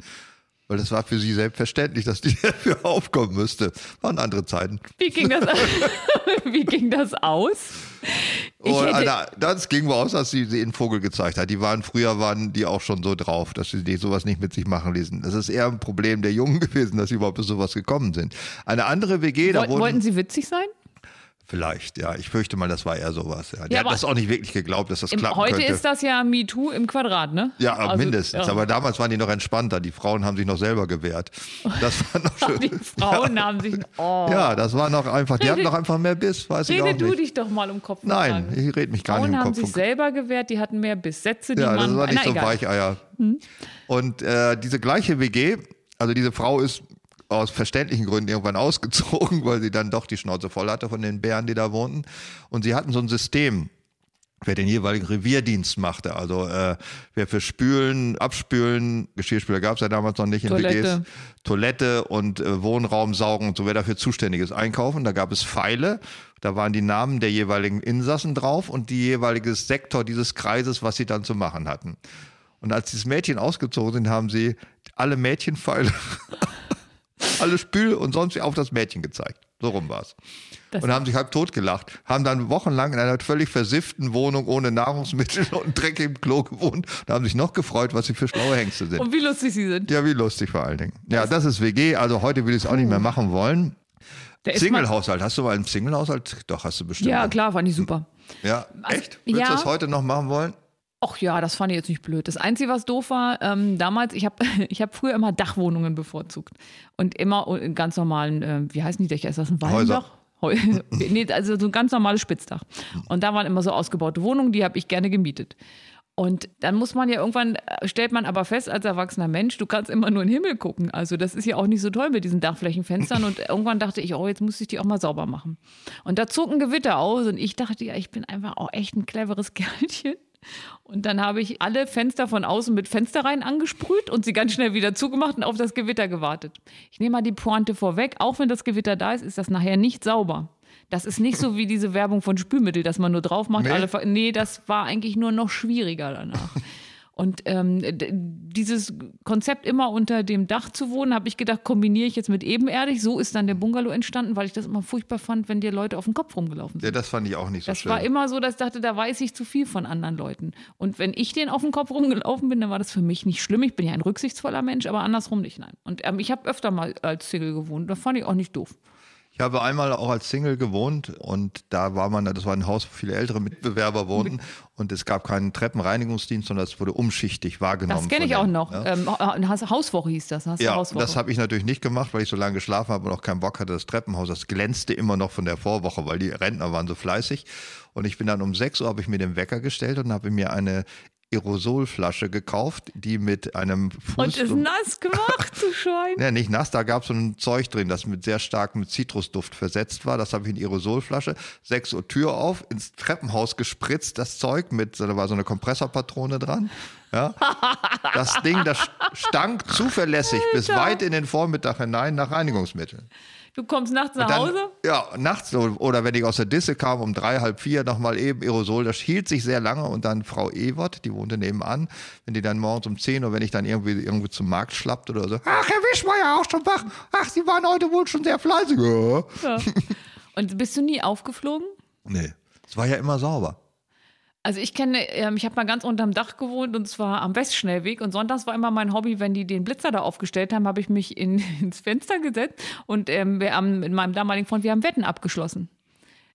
Weil das war für sie selbstverständlich, dass die [LAUGHS] dafür aufkommen müsste. Waren andere Zeiten. Wie ging das, [LAUGHS] wie ging das aus? Und hätte, da, das ging wohl aus, dass sie in Vogel gezeigt hat. Die waren früher waren die auch schon so drauf, dass sie sowas nicht mit sich machen ließen. Das ist eher ein Problem der Jungen [LAUGHS] gewesen, dass sie überhaupt bis sowas gekommen sind. Eine andere WG, da wollten, wurden wollten Sie witzig sein? Vielleicht, ja, ich fürchte mal, das war eher sowas. Ja. Die Ja, hat das auch nicht wirklich geglaubt, dass das Im, klappen heute könnte. ist das ja MeToo im Quadrat, ne? Ja, Also, mindestens. ja. Aber damals waren die noch entspannter. Die Frauen haben sich noch selber gewehrt. Das war noch [LAUGHS] schön. Die Frauen haben sich. Oh. Ja, das war noch einfach. Die hatten noch einfach mehr Biss, weiß ich auch Rede du nicht. dich doch mal um Kopf Nein, ich rede mich gar Frauen nicht haben Kopf. sich und- selber gewehrt, die hatten mehr Biss. Sätze, die Ja, man. das war nicht na, so egal. Weicheier. Und äh, diese gleiche WG, also diese Frau ist aus verständlichen Gründen irgendwann [LAUGHS] ausgezogen, weil sie dann doch die Schnauze voll hatte von den Bären, die da wohnten. Und sie hatten so ein System, wer den jeweiligen Revierdienst machte. Also äh, wer für Spülen, Abspülen, Geschirrspüler gab es ja damals noch nicht in Toilette. WGs, Toilette und äh, Wohnraum saugen und so, wer dafür zuständig ist, einkaufen. Da gab es Pfeile, da waren die Namen der jeweiligen Insassen drauf und die jeweilige Sektor dieses Kreises, was sie dann zu machen hatten. Und als dieses Mädchen ausgezogen sind, haben sie alle Mädchenpfeile, [LAUGHS] alle Spül und sonst wie auf das Mädchen gezeigt. So rum war's. Das- Und haben sich halb tot gelacht. Haben dann wochenlang in einer völlig versifften Wohnung ohne Nahrungsmittel [LAUGHS] und Dreck im Klo gewohnt und haben sich noch gefreut, was sie für schlaue Hengste sind. Und wie lustig sie sind. Ja, wie lustig vor allen Dingen. Ja, das ist WG. Also heute will ich es auch nicht mehr machen wollen. Da Single-Haushalt. Hast du mal einen Single-Haushalt? Doch, hast du bestimmt. Ja, klar, fand ich super. Ja, Also, echt? Würdest ja. du das heute noch machen wollen? Ach ja, das fand ich jetzt nicht blöd. Das Einzige, was doof war, ähm, damals, ich habe [LAUGHS] ich hab früher immer Dachwohnungen bevorzugt. Und immer in ganz normalen, äh, wie heißen die Dächer? Ist das ein Walmdach? [LAUGHS] Nee, also so ein ganz normales Spitzdach. Und da waren immer so ausgebaute Wohnungen, die habe ich gerne gemietet. Und dann muss man ja irgendwann, äh, stellt man aber fest als erwachsener Mensch, du kannst immer nur in den Himmel gucken. Also das ist ja auch nicht so toll mit diesen Dachflächenfenstern. Und irgendwann dachte ich, oh, jetzt muss ich die auch mal sauber machen. Und da zog ein Gewitter aus und ich dachte, ja, ich bin einfach auch echt ein cleveres [LAUGHS] Kerlchen. Und dann habe ich alle Fenster von außen mit Fensterreihen angesprüht und sie ganz schnell wieder zugemacht und auf das Gewitter gewartet. Ich nehme mal die Pointe vorweg, auch wenn das Gewitter da ist, ist das nachher nicht sauber. Das ist nicht so wie diese Werbung von Spülmittel, dass man nur drauf macht. Nee? Alle nee, das war eigentlich nur noch schwieriger danach. Und ähm, dieses Konzept immer unter dem Dach zu wohnen, habe ich gedacht, kombiniere ich jetzt mit ebenerdig. So ist dann der Bungalow entstanden, weil ich das immer furchtbar fand, wenn dir Leute auf den Kopf rumgelaufen sind. Ja, das fand ich auch nicht so Das schön. war immer so, dass ich dachte, da weiß ich zu viel von anderen Leuten. Und wenn ich denen auf den Kopf rumgelaufen bin, dann war das für mich nicht schlimm. Ich bin ja ein rücksichtsvoller Mensch, aber andersrum nicht, nein. Und ähm, ich habe öfter mal als Single gewohnt. Das fand ich auch nicht doof. Ich habe einmal auch als Single gewohnt und da war man, das war ein Haus, wo viele ältere Mitbewerber wohnten [LAUGHS] und es gab keinen Treppenreinigungsdienst, sondern es wurde umschichtig wahrgenommen. Das kenne ich auch noch. Ja, Ähm, Ha- Hauswoche hieß das. Hast du ja Hauswoche? das habe ich natürlich nicht gemacht, weil ich so lange geschlafen habe und auch keinen Bock hatte. Das Treppenhaus, das glänzte immer noch von der Vorwoche, weil die Rentner waren so fleißig. Und ich bin dann um 6 Uhr, habe ich mir den Wecker gestellt und habe mir eine Aerosolflasche gekauft, die mit einem Fuß... Und ist nass gemacht, du Schwein. [LAUGHS] Ja, nicht nass, da gab es so ein Zeug drin, das mit sehr starkem Zitrusduft versetzt war. Das habe ich in Aerosolflasche. 6 Uhr Tür auf, ins Treppenhaus gespritzt, das Zeug mit, da war so eine Kompressorpatrone dran. Ja. [LAUGHS] Das Ding, das stank zuverlässig bis weit in den Vormittag hinein nach Reinigungsmitteln. Du kommst nachts nach Dann, Hause? ja, nachts oder wenn ich aus der Disse kam um drei, halb vier, nochmal eben Aerosol, das hielt sich sehr lange und dann Frau Ewert, die wohnte nebenan, wenn die dann morgens um 10 Uhr, wenn ich dann irgendwie irgendwo zum Markt schlappt oder so, ach, Herr Wischmeier, auch schon wach, ach, Sie waren heute wohl schon sehr fleißig. Ja. Ja. Und bist du nie aufgeflogen? Nee, es war ja immer sauber. Also ich kenne, ähm, ich habe mal ganz unterm Dach gewohnt und zwar am Westschnellweg und sonntags war immer mein Hobby, wenn die den Blitzer da aufgestellt haben, habe ich mich in, [LAUGHS] ins Fenster gesetzt und ähm, wir haben mit meinem damaligen Freund, wir haben Wetten abgeschlossen.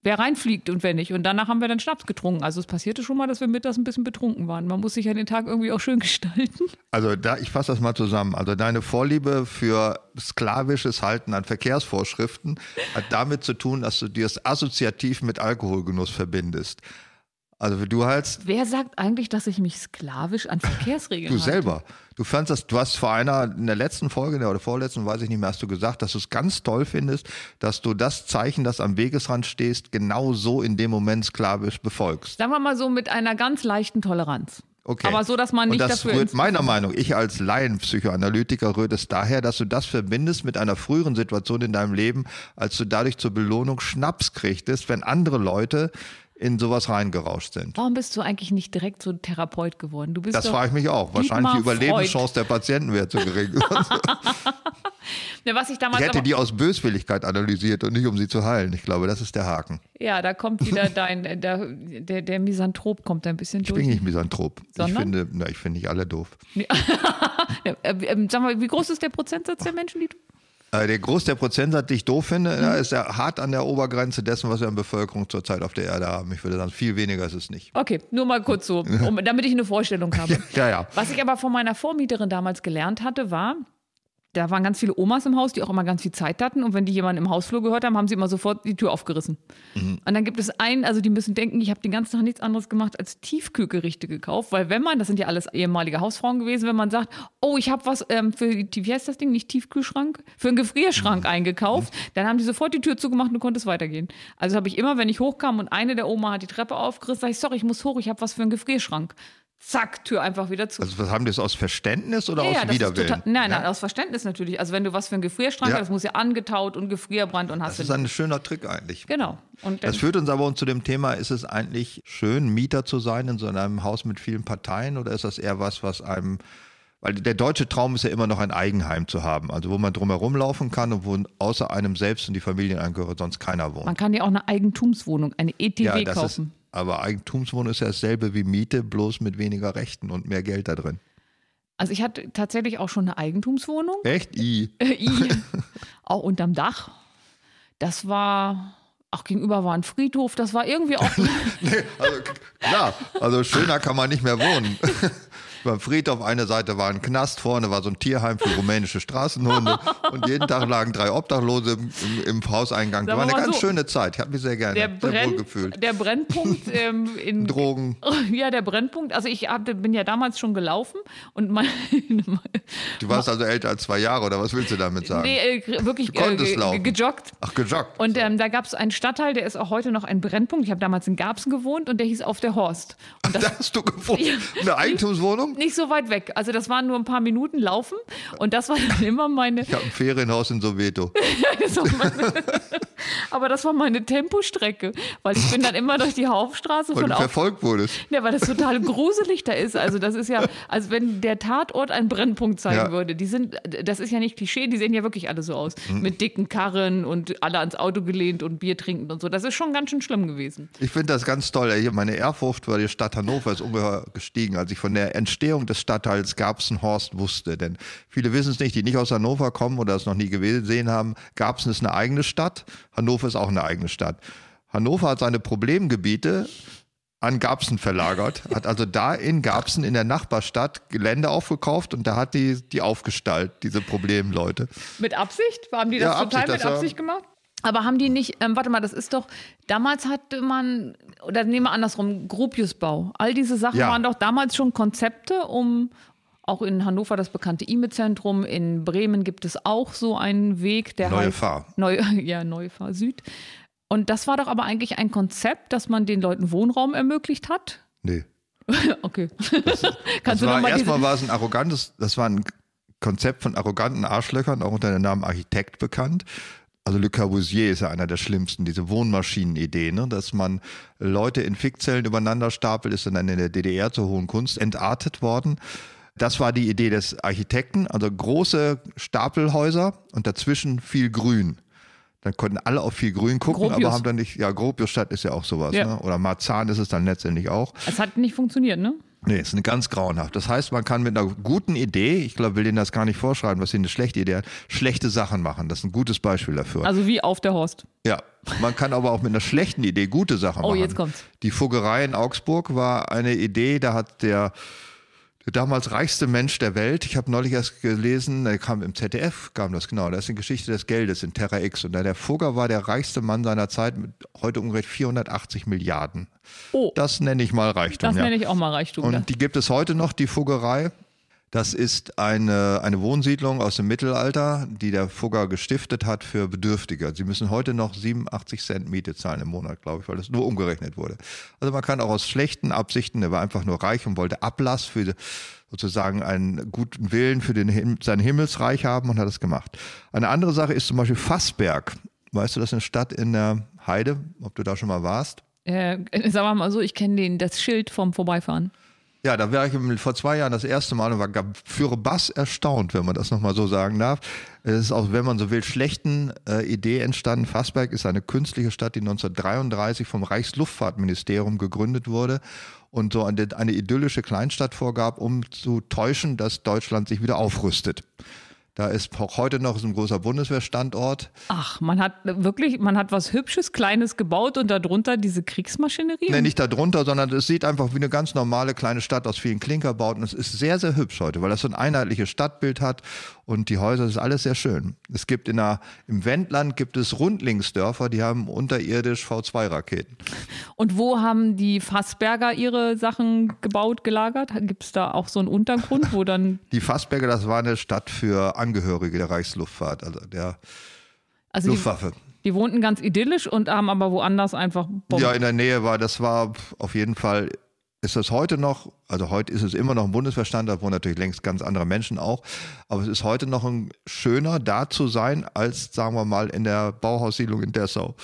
Wer reinfliegt und wer nicht. Und danach haben wir dann Schnaps getrunken. Also es passierte schon mal, dass wir mittags ein bisschen betrunken waren. Man muss sich ja den Tag irgendwie auch schön [LAUGHS] gestalten. Also da, ich fasse das mal zusammen. Also deine Vorliebe für sklavisches Halten an Verkehrsvorschriften hat damit zu tun, dass du dir es assoziativ mit Alkoholgenuss verbindest. Also du hältst Wer sagt eigentlich, dass ich mich sklavisch an Verkehrsregeln Du halte? selber. Du fandst das, du hast vor einer, in der letzten Folge oder vorletzten, weiß ich nicht mehr, hast du gesagt, dass du es ganz toll findest, dass du das Zeichen, das am Wegesrand stehst, genau so in dem Moment sklavisch befolgst. Sagen wir mal so mit einer ganz leichten Toleranz. Okay. Aber so, dass man nicht Und das dafür... rührt meiner Meinung, ich als Laienpsychoanalytiker rührt es daher, dass du das verbindest mit einer früheren Situation in deinem Leben, als du dadurch zur Belohnung Schnaps kriegtest, wenn andere Leute in sowas reingerauscht sind. Warum bist du eigentlich nicht direkt so Therapeut geworden? Du bist Das frage ich mich auch. Wahrscheinlich Dietmar die Überlebenschance der Patienten wäre zu gering. [LAUGHS] Was ich Ich damals hätte aber, die aus Böswilligkeit analysiert und nicht um sie zu heilen. Ich glaube, das ist der Haken. ja, da kommt wieder [LAUGHS] dein, der, der, der Misanthrop kommt ein bisschen Ich durch. bin nicht Misanthrop. Ich Sondern? finde, na, ich finde nicht alle doof. [LAUGHS] Ja, äh, äh, sag mal, wie groß ist der Prozentsatz der Menschen, die du. Äh, Der Groß der Prozentsatz, den ich doof finde, ja, ist ja hart an der Obergrenze dessen, was wir an Bevölkerung zurzeit auf der Erde haben. Ich würde sagen, viel weniger ist es nicht. Okay, nur mal kurz so, um, [LAUGHS] damit ich eine Vorstellung habe. Ja, ja. Was ich aber von meiner Vormieterin damals gelernt hatte, war, da waren ganz viele Omas im Haus, die auch immer ganz viel Zeit hatten. Und wenn die jemanden im Hausflur gehört haben, haben sie immer sofort die Tür aufgerissen. Mhm. Und dann gibt es einen, also die müssen denken, ich habe den ganzen Tag nichts anderes gemacht als Tiefkühlgerichte gekauft. Weil wenn man, das sind ja alles ehemalige Hausfrauen gewesen, wenn man sagt, oh, ich habe was ähm, für, die- wie heißt das Ding, nicht Tiefkühlschrank, für einen Gefrierschrank Mhm. eingekauft, dann haben die sofort die Tür zugemacht und du konntest weitergehen. Also habe ich immer, wenn ich hochkam und eine der Oma hat die Treppe aufgerissen, sag ich, sorry, ich muss hoch, ich habe was für einen Gefrierschrank. Zack, Tür einfach wieder zu. Also was haben die das aus Verständnis oder aus das ist Widerwillen? total, nein, nein, ja? aus Verständnis natürlich. Also wenn du was für einen Gefrierschrank Ja. hast, das muss ja angetaut und gefrierbrand und hast Das ist du. ein schöner Trick eigentlich. Genau. Und Das führt uns aber zu dem Thema, ist es eigentlich schön, Mieter zu sein in so einem Haus mit vielen Parteien oder ist das eher was, was einem, weil der deutsche Traum ist ja immer noch ein Eigenheim zu haben, also wo man drumherum laufen kann und wo außer einem selbst und die Familienangehörigen sonst keiner wohnt. man kann ja auch eine Eigentumswohnung, eine ETW ja, das ist, kaufen. Aber Eigentumswohnung ist ja dasselbe wie Miete, bloß mit weniger Rechten und mehr Geld da drin. Also ich hatte tatsächlich auch schon eine Eigentumswohnung. Echt? I. I, [LAUGHS] auch unterm Dach. Das war, auch gegenüber war ein Friedhof. Das war irgendwie auch. [LAUGHS] Also, klar, also schöner kann man nicht mehr wohnen. [LAUGHS] Beim Friedhof eine Seite war ein Knast, vorne war so ein Tierheim für rumänische Straßenhunde [LAUGHS] und jeden Tag lagen drei Obdachlose im, im, im Hauseingang. Das war eine ganz so, schöne Zeit. Ich habe mich sehr gerne, der, sehr wohl Brenn, gefühlt. der Brennpunkt ähm, [LAUGHS] in. Drogen. [LAUGHS] Ja, der Brennpunkt. Also ich hatte, bin ja damals schon gelaufen und mein, Du warst also älter als zwei Jahre, oder was willst du damit sagen? nee, äh, wirklich Du konntest äh, laufen. gejoggt. Ach, gejoggt. Und ähm, da gab es einen Stadtteil, der ist auch heute noch ein Brennpunkt. Ich habe damals in Garbsen gewohnt und der hieß auf der Horst. Und das da hast du gefunden. Eine Eigentumswohnung? Nicht so weit weg. Also das waren nur ein paar Minuten Laufen und das war dann immer meine. Ich habe ein Ferienhaus in Soweto. [LAUGHS] [LAUGHS] Aber das war meine Tempostrecke, weil ich bin dann immer durch die Hauptstraße Weil von du verfolgt wurdest. ja, weil das total gruselig da ist. Also das ist ja, als wenn der Tatort einen Brennpunkt zeigen Ja. würde. Die sind, das ist ja nicht Klischee, die sehen ja wirklich alle so aus. Mhm. Mit dicken Karren und alle ans Auto gelehnt und Bier trinkend und so. Das ist schon ganz schön schlimm gewesen. Ich finde das ganz toll. Meine Ehrfurcht vor der Stadt Hannover ist ungeheuer gestiegen, als ich von der Entstehung des Stadtteils Garbsenhorst wusste. Denn viele wissen es nicht, die nicht aus Hannover kommen oder es noch nie gesehen haben. Garbsen ist eine eigene Stadt, Hannover ist auch eine eigene Stadt. Hannover hat seine Problemgebiete an Garbsen verlagert, hat also da in Garbsen in der Nachbarstadt Gelände aufgekauft und da hat die die aufgestallt, diese Problemleute. Mit Absicht? Haben die das Ja, total Absicht, mit Absicht gemacht? Aber haben die nicht, ähm, warte mal, das ist doch, damals hatte man, oder nehmen wir andersrum, Gropiusbau. All diese Sachen Ja. waren doch damals schon Konzepte, um auch in Hannover das bekannte IME-Zentrum, in Bremen gibt es auch so einen Weg, der Neue heißt, Fahr. Neue, [LAUGHS] ja, Neue Fahr Süd. Und das war doch aber eigentlich ein Konzept, dass man den Leuten Wohnraum ermöglicht hat. Nee. [LAUGHS] Okay. [LAUGHS] Das Kannst du war, erstmal war es ein arrogantes, das war ein Konzept von arroganten Arschlöchern, auch unter dem Namen Architekt bekannt. Also Le Corbusier ist ja einer der schlimmsten, diese Wohnmaschinenidee, ne? dass man Leute in Fickzellen übereinander stapelt, ist dann in der DDR zur hohen Kunst entartet worden. Das war die Idee des Architekten, also große Stapelhäuser und dazwischen viel Grün. Dann konnten alle auf viel Grün gucken, Gropius. aber haben dann nicht, ja, Gropiusstadt ist ja auch sowas, Ja. ne? oder Marzahn ist es dann letztendlich auch. es hat nicht funktioniert, ne? Nee, ist eine ganz grauenhaft. Das heißt, man kann mit einer guten Idee, ich glaube, will denen das gar nicht vorschreiben, was sie eine schlechte Idee hat, schlechte Sachen machen. Das ist ein gutes Beispiel dafür. Also wie auf der Horst. ja, man kann aber auch mit einer schlechten Idee gute Sachen Oh, machen. jetzt kommt's. Die Fuggerei in Augsburg war eine Idee, da hat der, der damals reichste Mensch der Welt, ich habe neulich erst gelesen, der kam im ZDF, kam das genau, das ist eine Geschichte des Geldes in Terra X. Und der Fugger war der reichste Mann seiner Zeit mit heute ungefähr 480 Milliarden. Oh, Das nenne ich mal Reichtum. das ja. nenne ich auch mal Reichtum. Und die gibt es heute noch, die Fuggerei. Das ist eine, eine Wohnsiedlung aus dem Mittelalter, die der Fugger gestiftet hat für Bedürftige. Sie müssen heute noch 87 Cent Miete zahlen im Monat, glaube ich, weil das nur umgerechnet wurde. Also man kann auch aus schlechten Absichten, der war einfach nur reich und wollte Ablass für sozusagen einen guten Willen für den, sein Himmelsreich haben und hat es gemacht. Eine andere Sache ist zum Beispiel Fassberg. Weißt du, das ist eine Stadt in der Heide, ob du da schon mal warst? Äh, sagen wir mal so, ich kenne den, das Schild vom Vorbeifahren. Ja, da war ich vor zwei Jahren das erste Mal und war für Bass erstaunt, wenn man das nochmal so sagen darf. Es ist auch, wenn man so will, schlechten äh, Idee entstanden. Fassberg ist eine künstliche Stadt, die 1933 vom Reichsluftfahrtministerium gegründet wurde und so eine, eine idyllische Kleinstadt vorgab, um zu täuschen, dass Deutschland sich wieder aufrüstet. Da ist auch heute noch so ein großer Bundeswehrstandort. Ach, man hat wirklich, man hat was Hübsches, Kleines gebaut und darunter diese Kriegsmaschinerie. Nee, nicht darunter, sondern es sieht einfach wie eine ganz normale kleine Stadt aus vielen Klinkerbauten. Es ist sehr, sehr hübsch heute, weil das so ein einheitliches Stadtbild hat und die Häuser, das ist alles sehr schön. Es gibt in der, im Wendland gibt es Rundlingsdörfer, die haben unterirdisch V2-Raketen. Und wo haben die Fassberger ihre Sachen gebaut, gelagert? Gibt es da auch so einen Untergrund, wo dann, [LAUGHS] Die Fassberger, das war eine Stadt für Angehörige der Reichsluftfahrt, also der also die, Luftwaffe. die wohnten ganz idyllisch und haben aber woanders einfach Bomben. Ja, in der Nähe war, das war auf jeden Fall, ist das heute noch, also heute ist es immer noch ein Bundeswehrstandort, wo natürlich längst ganz andere Menschen auch, aber es ist heute noch ein schöner da zu sein, als sagen wir mal in der Bauhaussiedlung in Dessau,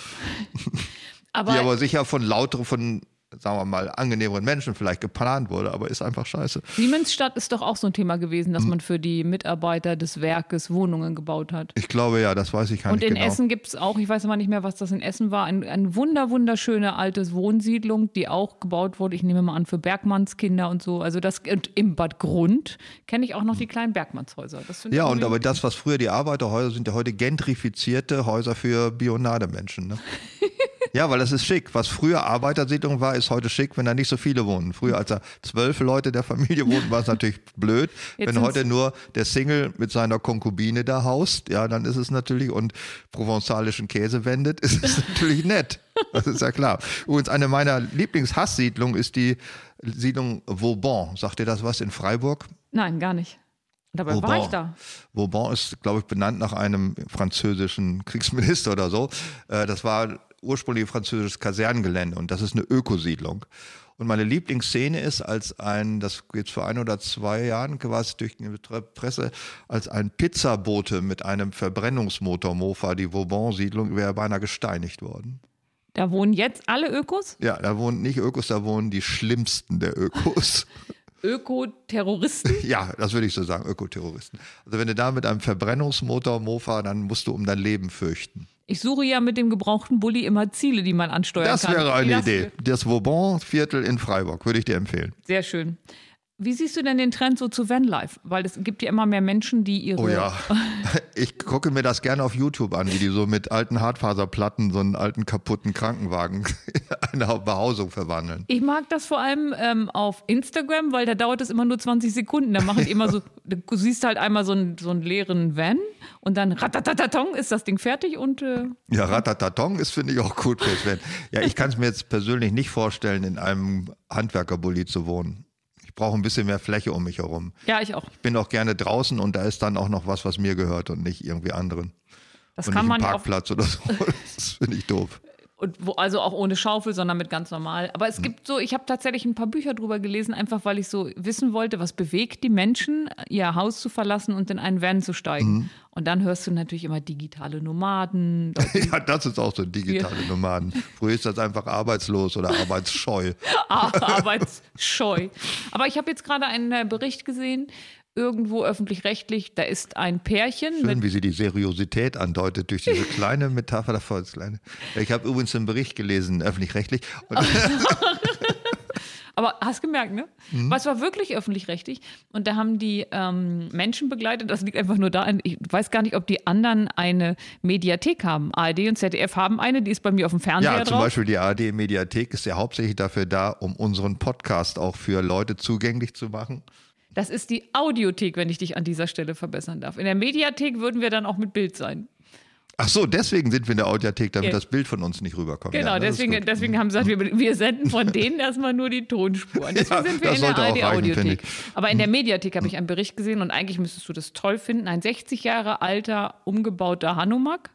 aber, die aber sicher von lauter, von sagen wir mal angenehmeren Menschen vielleicht geplant wurde, aber ist einfach scheiße. Siemensstadt ist doch auch so ein Thema gewesen, Hm. dass man für die Mitarbeiter des Werkes Wohnungen gebaut hat. Ich glaube ja, das weiß ich gar Und nicht in genau. Essen gibt es auch, ich weiß aber nicht mehr, was das in Essen war, ein, eine wunder, wunderschöne alte Wohnsiedlung, die auch gebaut wurde, ich nehme mal an, für Bergmannskinder und so. Also das und im Bad Grund kenne ich auch noch die kleinen Bergmannshäuser. Ja, und aber das, was früher die Arbeiterhäuser sind, ja heute gentrifizierte Häuser für Bionademenschen. Ne? [LAUGHS] ja, weil das ist schick. Was früher Arbeitersiedlung war, ist heute schick, wenn da nicht so viele wohnen. Früher, als da zwölf Leute der Familie wohnten, war es [LAUGHS] natürlich blöd. Jetzt wenn heute nur der Single mit seiner Konkubine da haust, ja, dann ist es natürlich und provenzalischen Käse wendet, [LAUGHS] ist es natürlich nett. Das ist ja klar. Übrigens, eine meiner Lieblingshasssiedlungen ist die Siedlung Vauban. Sagt ihr das was in Freiburg? Nein, gar nicht. Dabei war Vauban. ich da. Vauban ist, glaube ich, benannt nach einem französischen Kriegsminister oder so. Äh, Das war ursprünglich französisches Kasernengelände und das ist eine Ökosiedlung. Und meine Lieblingsszene ist, als ein, das geht vor ein oder zwei Jahren quasi durch die Presse, als ein Pizzabote mit einem Verbrennungsmotor Mofa, die Vauban-Siedlung, wäre beinahe gesteinigt worden. Da wohnen jetzt alle Ökos? Ja, da wohnen nicht Ökos, da wohnen die schlimmsten der Ökos. [LAUGHS] Ökoterroristen? [LAUGHS] Ja, das würde ich so sagen, Ökoterroristen. Also wenn du da mit einem Verbrennungsmotor Mofa, dann musst du um dein Leben fürchten. Ich suche ja mit dem gebrauchten Bulli immer Ziele, die man ansteuern Das kann. wäre Wie eine das- Idee. Das Vauban-Viertel in Freiburg würde ich dir empfehlen. Sehr schön. Wie siehst du denn den Trend so zu Vanlife? Weil es gibt ja immer mehr Menschen, die ihre. Oh ja. [LAUGHS] Ich gucke mir das gerne auf YouTube an, wie die so mit alten Hartfaserplatten so einen alten kaputten Krankenwagen [LAUGHS] in eine Behausung verwandeln. Ich mag das vor allem ähm, auf Instagram, weil da dauert es immer nur 20 Sekunden. Da machen die immer so, [LAUGHS] du siehst halt einmal so einen, so einen leeren Van und dann ratatatatong ist das Ding fertig und äh, Ja, Ratatatong ist, finde ich, auch gut fürs Van. Ja, ich kann es mir jetzt persönlich nicht vorstellen, in einem Handwerkerbully zu wohnen. Ich brauche ein bisschen mehr Fläche um mich herum. ja, ich auch. Ich bin auch gerne draußen und da ist dann auch noch was, was mir gehört und nicht irgendwie anderen. Das und kann nicht man Parkplatz oder so. [LAUGHS] Das finde ich doof. Und wo, also auch ohne Schaufel, sondern mit ganz normal. Aber Mhm. es gibt so, ich habe tatsächlich ein paar Bücher drüber gelesen, einfach weil ich so wissen wollte, was bewegt die Menschen, ihr Haus zu verlassen und in einen Van zu steigen. Mhm. Und dann hörst du natürlich immer digitale Nomaden. [LAUGHS] Ja, das ist auch so digitale Nomaden. Früher ist das einfach arbeitslos oder arbeitsscheu. [LAUGHS] Arbeitsscheu. Aber ich habe jetzt gerade einen äh, Bericht gesehen, irgendwo öffentlich-rechtlich, da ist ein Pärchen Schön, wie sie die Seriosität andeutet durch diese [LAUGHS] kleine Metapher davor. Das kleine. Ich habe übrigens einen Bericht gelesen, öffentlich-rechtlich. Und [LAUGHS] Aber hast gemerkt, ne? Mhm. Es war wirklich öffentlich-rechtlich. Und da haben die ähm, Menschen begleitet. Das liegt einfach nur da. Ich weiß gar nicht, ob die anderen eine Mediathek haben. ARD und ZDF haben eine, die ist bei mir auf dem Fernseher ja, zum drauf. Beispiel die ARD-Mediathek ist ja hauptsächlich dafür da, um unseren Podcast auch für Leute zugänglich zu machen. Das ist die Audiothek, wenn ich dich an dieser Stelle verbessern darf. In der Mediathek würden wir dann auch mit Bild sein. Ach so, deswegen sind wir in der Audiothek, damit Ja. das Bild von uns nicht rüberkommt. Genau, ja, deswegen, deswegen haben sie gesagt, wir, wir senden von denen erstmal nur die Tonspuren. Deswegen Ja, sind wir in der ich. Hm. Aber in der Mediathek habe ich einen Bericht gesehen und eigentlich müsstest du das toll finden. Ein 60 Jahre alter, umgebauter Hanomag.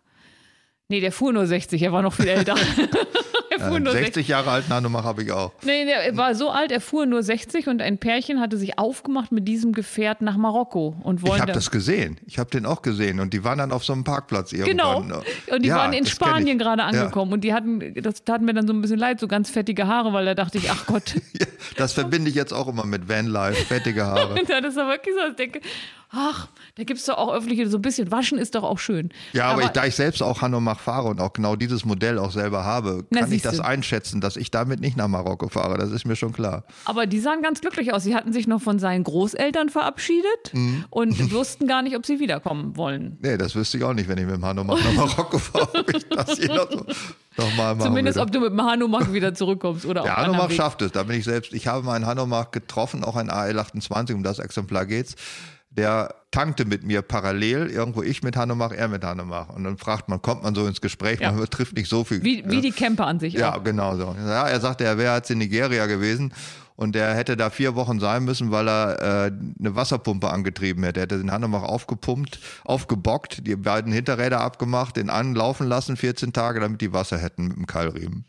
Nee, der fuhr nur 60, er war noch viel älter. [LAUGHS] er fuhr Äh, nur 60. 60 Jahre alten Hanomach habe ich auch. Nee, der war so alt, er fuhr nur 60 und ein Pärchen hatte sich aufgemacht mit diesem Gefährt nach Marokko und Ich wollen habe da- das gesehen. Ich habe den auch gesehen und die waren dann auf so einem Parkplatz Genau. irgendwann. Und die Ja, waren in das Spanien ich. gerade Ja. angekommen und die hatten, das tat mir dann so ein bisschen leid, so ganz fettige Haare, weil da dachte ich, ach Gott, [LAUGHS] Ja, das verbinde ich jetzt auch immer mit Vanlife, fettige Haare. Dann ist er wirklich so, ich denke, ach, da gibt es doch auch öffentliche, so ein bisschen waschen ist doch auch schön. Ja, aber, ich, da ich selbst auch Hanomach fahre und auch genau dieses Modell auch selber habe, kann ich das einschätzen, dass ich damit nicht nach Marokko fahre. Das ist mir schon klar. aber die sahen ganz glücklich aus. Sie hatten sich noch von seinen Großeltern verabschiedet Mhm. und [LAUGHS] wussten gar nicht, ob sie wiederkommen wollen. Nee, das wüsste ich auch nicht, wenn ich mit dem Hanomach nach Marokko fahre, ob ich das hier noch, so, noch mal machen Zumindest, würde. ob du mit dem Hanomach wieder zurückkommst oder Der Hanomach schafft es, da bin ich selbst. Ich habe meinen Hanomach getroffen, auch ein AL28, um das Exemplar geht's. Der tankte mit mir parallel, irgendwo ich mit Hanomach, er mit Hanomach. Und dann fragt man, kommt man so ins Gespräch, Ja. man trifft nicht so viel. Wie, wie die Camper an sich Ja, auch. genau so. Ja, er sagte, er wäre jetzt in Nigeria gewesen und er hätte da vier Wochen sein müssen, weil er äh, eine Wasserpumpe angetrieben hätte. Er hätte den Hanomach aufgepumpt, aufgebockt, die beiden Hinterräder abgemacht, den anlaufen lassen, 14 Tage, damit die Wasser hätten mit dem Keilriemen.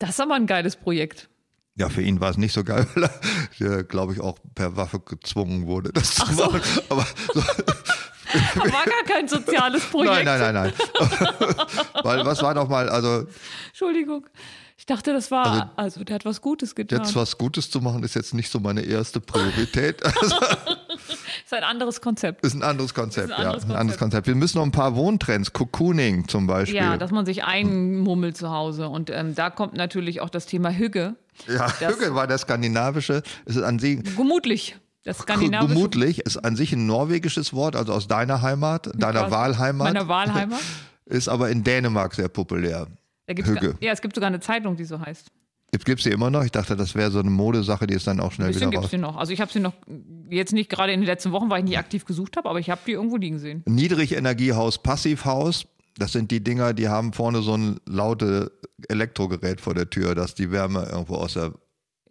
Das ist aber ein geiles Projekt. Ja, für ihn war es nicht so geil, weil er, glaube ich, auch per Waffe gezwungen wurde, das zu machen. Aber so, [LAUGHS] War gar kein soziales Projekt. nein, nein, nein, [LAUGHS] nein. weil was war noch mal, also Entschuldigung. Ich dachte, das war, also, der hat was Gutes getan. jetzt was Gutes zu machen, ist jetzt nicht so meine erste Priorität. [LAUGHS] Also, ist ein anderes Konzept. Ist ein anderes Konzept, Ist ein anderes ja. Ein anderes Konzept. Wir müssen noch ein paar Wohntrends, Cocooning zum Beispiel. Ja, dass man sich einmummelt zu Hause. Und ähm, da kommt natürlich auch das Thema Hügge. Ja Hügge war der skandinavische. Es ist an sich Gemutlich. Das skandinavische. gemutlich, ist an sich ein norwegisches Wort, also aus deiner Heimat, deiner Quasi. Wahlheimat. Meiner Wahlheimat. [LAUGHS] Ist aber in Dänemark sehr populär. Gibt's Hügge. Ja, es gibt sogar eine Zeitung, die so heißt. Gibt es sie immer noch. Ich dachte, das wäre so eine Modesache, die ist dann auch schnell Ein bisschen wieder raus. die noch. Also ich habe sie noch, jetzt nicht gerade in den letzten Wochen, weil ich nicht aktiv gesucht habe, aber ich habe die irgendwo liegen sehen. Niedrigenergiehaus, Passivhaus. Das sind die Dinger, die haben vorne so ein laute Elektrogerät vor der Tür, dass die Wärme irgendwo aus der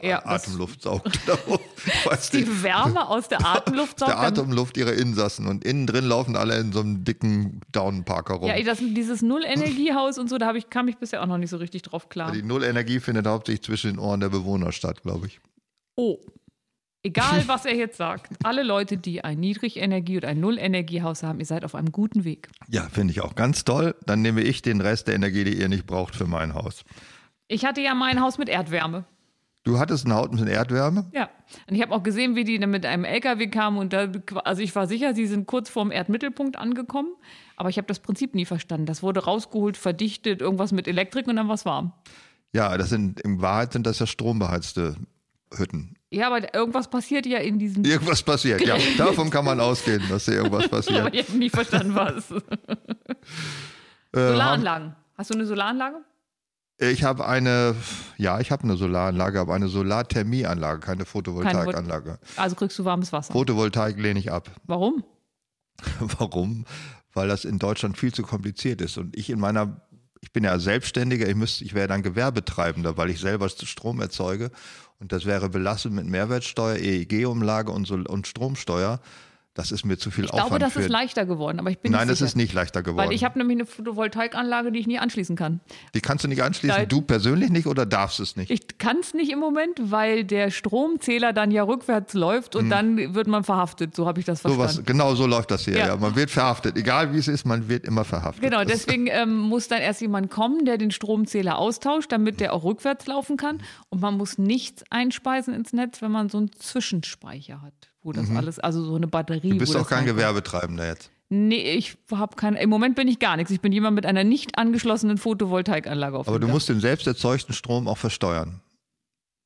Ja, Atemluft saugt. [LAUGHS] Weiß nicht. Die Wärme aus der Atemluft saugt der Atemluft ihrer Insassen und innen drin laufen alle in so einem dicken Downparker rum. Ja, das, dieses Null-Energiehaus und so, da ich, kam ich bisher auch noch nicht so richtig drauf klar. Die Nullenergie findet hauptsächlich zwischen den Ohren der Bewohner statt, glaube ich. Oh. Egal, [LAUGHS] was er jetzt sagt. Alle Leute, die ein Niedrigenergie- und ein Nullenergiehaus haben, ihr seid auf einem guten Weg. Ja, finde ich auch ganz toll. Dann nehme ich den Rest der Energie, die ihr nicht braucht, für mein Haus. Ich hatte ja mein Haus mit Erdwärme. Du hattest ein Haus mit Erdwärme? Ja. Und ich habe auch gesehen, wie die dann mit einem LKW kamen und da, also ich war sicher, sie sind kurz vorm Erdmittelpunkt angekommen, aber ich habe das Prinzip nie verstanden. Das wurde rausgeholt, verdichtet, irgendwas mit Elektrik und dann war es warm. Ja, das sind in Wahrheit sind das ja strombeheizte Hütten. Ja, aber irgendwas passiert ja in diesen. Irgendwas passiert, ja. Davon kann man ausgehen, dass hier irgendwas [LAUGHS] aber passiert. ich habe nie verstanden, was. [LAUGHS] Äh, Solaranlagen. Hast du eine Solaranlage? Ich habe eine, ja, ich habe eine Solaranlage, aber eine Solarthermieanlage, keine Photovoltaikanlage. Also kriegst du warmes Wasser. Photovoltaik lehne ich ab. [LAUGHS] Warum? Warum? Weil das in Deutschland viel zu kompliziert ist. Und ich in meiner, ich bin ja Selbstständiger, ich, müsste, ich wäre dann Gewerbetreibender, weil ich selber Strom erzeuge. Und das wäre belastet mit Mehrwertsteuer, EEG-Umlage und, so, und Stromsteuer. Das ist mir zu viel Ich Aufwand glaube, das ist leichter geworden, aber ich bin Nein, nicht das ist nicht leichter geworden. Weil ich habe nämlich eine Photovoltaikanlage, die ich nie anschließen kann. Die kannst du nicht anschließen. Nein. Du persönlich nicht oder darfst es nicht? Ich kann es nicht im Moment, weil der Stromzähler dann ja rückwärts läuft und dann wird man verhaftet. So habe ich das Mhm. So verstanden. was, genau so läuft das hier. Ja. Ja. Man wird verhaftet. Egal wie es ist, man wird immer verhaftet. Genau, deswegen [LAUGHS] ähm, muss dann erst jemand kommen, der den Stromzähler austauscht, damit der auch rückwärts laufen kann. Und man muss nichts einspeisen ins Netz, wenn man so einen Zwischenspeicher hat, wo das alles, also so eine Batterie. Mhm. Du bist auch kein. Gewerbetreibender jetzt. Nee, ich habe kein. Im Moment bin ich gar nichts. Ich bin jemand mit einer nicht angeschlossenen Photovoltaikanlage auf Aber du Dach. musst den selbst erzeugten Strom auch versteuern.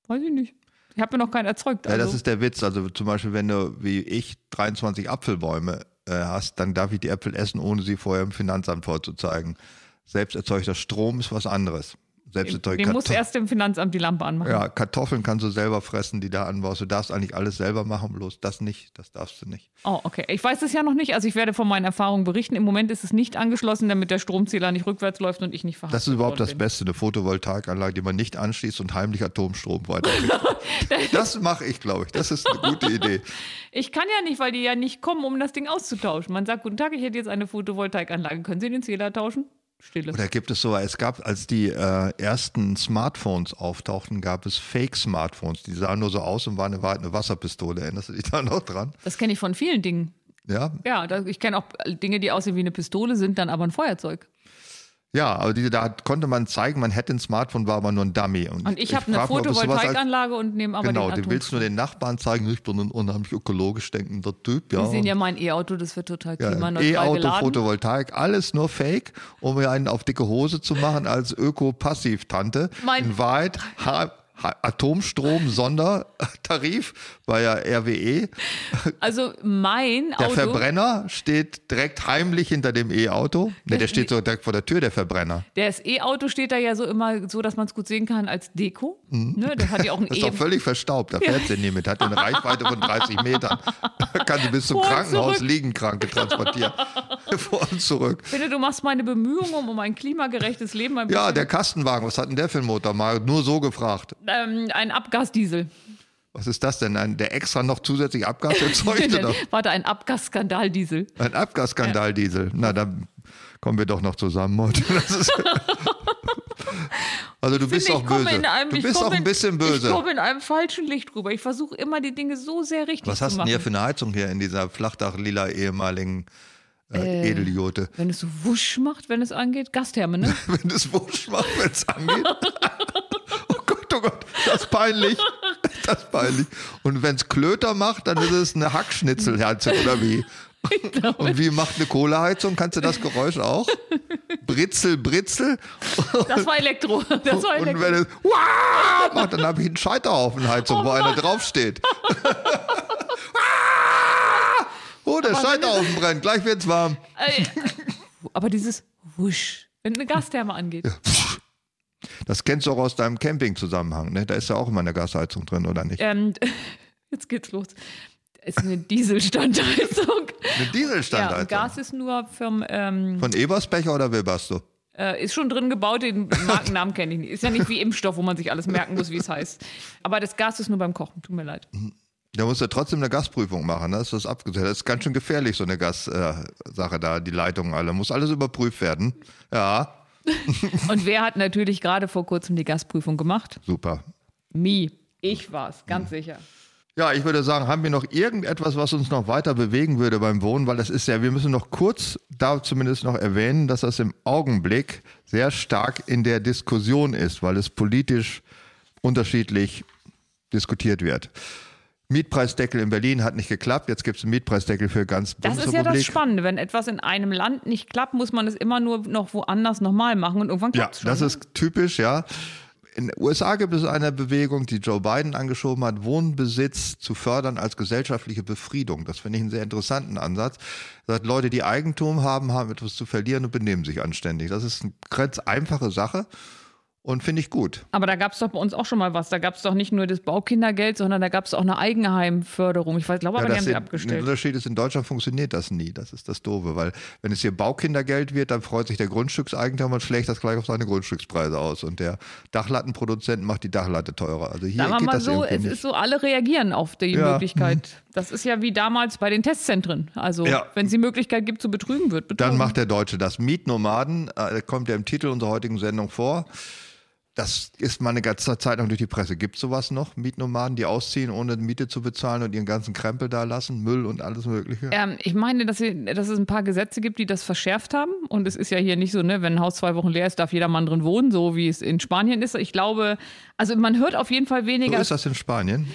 Weiß ich nicht. Ich habe mir noch keinen erzeugt. Ja, Also. das ist der Witz. Also zum Beispiel, wenn du wie ich 23 Apfelbäume äh, hast, dann darf ich die Äpfel essen, ohne sie vorher im Finanzamt vorzuzeigen. Selbst erzeugter Strom ist was anderes. Selbst erzeugte Dem muss Kartoff- erst im Finanzamt die Lampe anmachen. ja, Kartoffeln kannst du selber fressen, die da anbaust. Du darfst eigentlich alles selber machen, bloß das nicht. Das darfst du nicht. Oh, okay. Ich weiß es ja noch nicht. Also ich werde von meinen Erfahrungen berichten. Im Moment ist es nicht angeschlossen, damit der Stromzähler nicht rückwärts läuft und ich nicht verhaftet Das ist überhaupt das worden Beste, eine Photovoltaikanlage, die man nicht anschließt und heimlich Atomstrom weiterkriegt. [LAUGHS] das mache ich, glaube ich. Das ist eine gute Idee. bin. [LAUGHS] Ich kann ja nicht, weil die ja nicht kommen, um das Ding auszutauschen. Man sagt, guten Tag, ich hätte jetzt eine Photovoltaikanlage. Können Sie den Zähler tauschen? Stille. Oder gibt es so, es gab, als die äh, ersten Smartphones auftauchten, gab es Fake-Smartphones. Die sahen nur so aus und waren in Wahrheit eine Wasserpistole. Erinnerst du dich da noch dran? Das kenne ich von vielen Dingen. Ja, Ja, ich kenne auch Dinge, die aussehen wie eine Pistole, sind dann aber ein Feuerzeug. Ja, aber die, da konnte man zeigen, man hätte ein Smartphone, war aber nur ein Dummy. Und ich, habe eine Photovoltaikanlage und nehme aber Genau, den du willst nur den Nachbarn zeigen, ich bin ein unheimlich ökologisch denkender Typ. Ja, Sie sehen ja mein E-Auto, das wird total Ja, klimaneutral E-Auto, geladen. Photovoltaik, alles nur Fake, um mir einen auf dicke Hose zu machen als Öko-Passiv-Tante. Mein- In Wahrheit Atomstrom-Sondertarif bei der RWE. Also mein Der Auto. Verbrenner steht direkt heimlich hinter dem E-Auto. Ne, der steht so direkt vor der Tür, der Verbrenner. Das E-Auto steht da ja so immer so, dass man es gut sehen kann als Deko. Ne, das hat ja auch ein Das [LAUGHS] ist E. doch völlig verstaubt, da fährt sie nie mit. Hat eine Reichweite von 30 Metern. Kann sie bis zum Vor Krankenhaus zurück. liegen, Kranke transportieren. [LAUGHS] Vor und zurück. Ich finde, du machst meine Bemühungen um ein klimagerechtes Leben ein Ja, der Kastenwagen, was hat denn der für einen Motor? Mal nur so gefragt. Ähm, ein Abgasdiesel. Was ist das denn? Ein, der extra noch zusätzlich Abgas erzeugt? [LAUGHS] oder? Warte, ein Abgasskandaldiesel. Ein Abgasskandaldiesel. Na, dann kommen wir doch noch zusammen heute. [LAUGHS] Also du bist auch ich komme böse. in einem- Du ich bist komme auch ein in- bisschen Ich böse. komme in einem falschen Licht rüber. Ich versuche immer, die Dinge so sehr richtig Was zu hast du machen. denn hier für eine Heizung hier in dieser Flachdach-lila ehemaligen äh, Edeljote? Wenn es so wusch macht, wenn es angeht, Gastherme, ne? [LAUGHS] Wenn es wusch macht, wenn es angeht. Gott, das ist peinlich. [LAUGHS] Das ist peinlich. Und wenn es Klöter macht, dann ist es eine Hackschnitzelheizung oder wie? Und wie macht eine Kohleheizung? Kannst du das Geräusch auch? Britzel, Britzel. Das war Elektro. Das war Und Elektro. wenn es Wah! macht, dann habe ich einen Scheiterhaufenheizung, Oh wo einer draufsteht. [LAUGHS] Oh, der Scheiterhaufen brennt, gleich wird's warm. Ey, Aber dieses Wusch, wenn eine Gastherme angeht. Das kennst du auch aus deinem Camping-Zusammenhang, ne? Da ist ja auch immer eine Gasheizung drin, oder nicht? Ähm, [LAUGHS] jetzt geht's los. Es ist eine Dieselstandheizung. [LAUGHS] Eine Ja, Dieselstandheizung. und Gas ist nur vom, ähm, Von Eberspecher oder Webasto? Äh, ist schon drin gebaut, den Markennamen kenne ich nicht. Ist ja nicht wie Impfstoff, wo man sich alles merken muss, wie es heißt. Aber das Gas ist nur beim Kochen, tut mir leid. Da musst du trotzdem eine Gasprüfung machen, ne? das ist abgesetzt. Das ist ganz schön gefährlich, so eine Gassache da, die Leitungen alle. Muss alles überprüft werden. Ja, [LAUGHS] Und wer hat natürlich gerade vor kurzem die Gasprüfung gemacht? super. Me. Ich war's, ganz sicher. Ja, ich würde sagen, haben wir noch irgendetwas, was uns noch weiter bewegen würde beim Wohnen? Weil das ist ja, wir müssen noch kurz da zumindest noch erwähnen, dass das im Augenblick sehr stark in der Diskussion ist, weil es politisch unterschiedlich diskutiert wird. Mietpreisdeckel in Berlin hat nicht geklappt, jetzt gibt es einen Mietpreisdeckel für ganz Das ist ja das Spannende. Wenn etwas in einem Land nicht klappt, muss man es immer nur noch woanders nochmal machen und irgendwann Ja, klappt es schon. ne? das ist typisch, ja. In den USA gibt es eine Bewegung, die Joe Biden angeschoben hat, Wohnbesitz zu fördern als gesellschaftliche Befriedung. Das finde ich einen sehr interessanten Ansatz. Er Sagt, Leute, die Eigentum haben, haben etwas zu verlieren und benehmen sich anständig. Das ist eine ganz einfache Sache und finde ich gut. Aber da gab es doch bei uns auch schon mal was. Da gab es doch nicht nur das Baukindergeld, sondern da gab es auch eine Eigenheimförderung. Ich weiß- glaube aber, die das haben sie den- Der abgestellt. Unterschied ist, in Deutschland funktioniert das nie. Das ist das Doofe, weil wenn es hier Baukindergeld wird, dann freut sich der Grundstückseigentümer und schlägt das gleich auf seine Grundstückspreise aus. Und der Dachlattenproduzent macht die Dachlatte teurer. Also hier Sagen geht mal das so, es nicht. ist so, alle reagieren auf die Ja. Möglichkeit. Das ist ja wie damals bei den Testzentren. Also, Ja. wenn es die Möglichkeit gibt zu betrügen, wird betrogen. Dann macht der Deutsche das. Mietnomaden, äh, kommt ja im Titel unserer heutigen Sendung vor. Das ist mal eine ganze Zeit lang durch die Presse. Gibt es sowas noch? Mietnomaden, die ausziehen, ohne Miete zu bezahlen und ihren ganzen Krempel da lassen, Müll und alles Mögliche? Ähm, ich meine, dass, sie, dass es ein paar Gesetze gibt, die das verschärft haben. Und es ist ja hier nicht so, ne, wenn ein Haus zwei Wochen leer ist, darf jeder Mann drin wohnen, so wie es in Spanien ist. Ich glaube, also man hört auf jeden Fall So weniger. ist das in Spanien.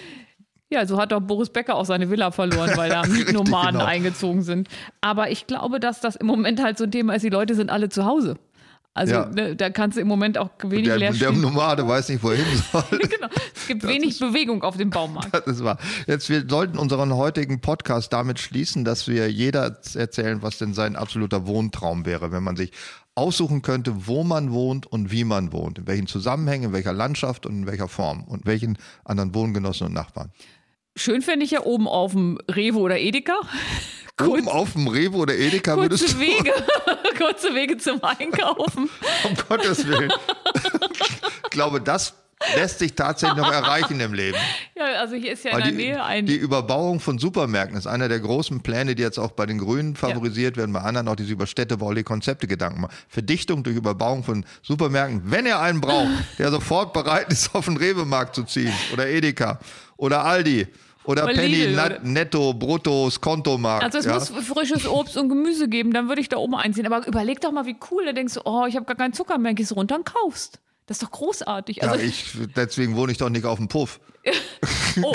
Ja, so hat doch Boris Becker auch seine Villa verloren, weil da [LAUGHS] Mietnomaden genau. eingezogen sind. Aber ich glaube, dass das im Moment halt so ein Thema ist, die Leute sind alle zu Hause. Also Ja. ne, da kannst du im Moment auch wenig Der, leer der. Nomade weiß nicht, wohin soll. [LAUGHS] genau. Es gibt wenig Bewegung auf dem Baumarkt. Das ist wahr. Jetzt, wir sollten unseren heutigen Podcast damit schließen, dass wir jeder erzählen, was denn sein absoluter Wohntraum wäre, wenn man sich aussuchen könnte, wo man wohnt und wie man wohnt, in welchen Zusammenhängen, in welcher Landschaft und in welcher Form und welchen anderen Wohngenossen und Nachbarn. Schön fände ich ja oben auf dem Rewe oder Edeka. [LAUGHS] Oben auf dem Rewe oder Edeka würdest Kurze du, Wege, [LAUGHS] [LAUGHS] kurze Wege zum Einkaufen. um Gottes Willen. ich glaube, das lässt sich tatsächlich noch erreichen im Leben. [LAUGHS] Ja, also hier ist ja in Weil der die, Nähe ein. die Überbauung von Supermärkten ist einer der großen Pläne, die jetzt auch bei den Grünen favorisiert werden, bei anderen auch diese über städtebauliche Konzepte Gedanken machen. Verdichtung durch Überbauung von Supermärkten, wenn ihr einen braucht, der sofort bereit ist, auf den Rewe-Markt zu ziehen oder Edeka oder Aldi oder Oder Penny, Lidl oder- Netto, Bruttos, Kontomarkt. also es ja. muss frisches Obst und Gemüse geben, dann würde ich da oben einziehen. Aber überleg doch mal, wie cool. Da denkst du, oh, ich habe gar keinen Zucker mehr, gehst runter und kaufst. Das ist doch großartig. ja, Also, ich, deswegen wohne ich doch nicht auf dem Puff. [LAUGHS] oh.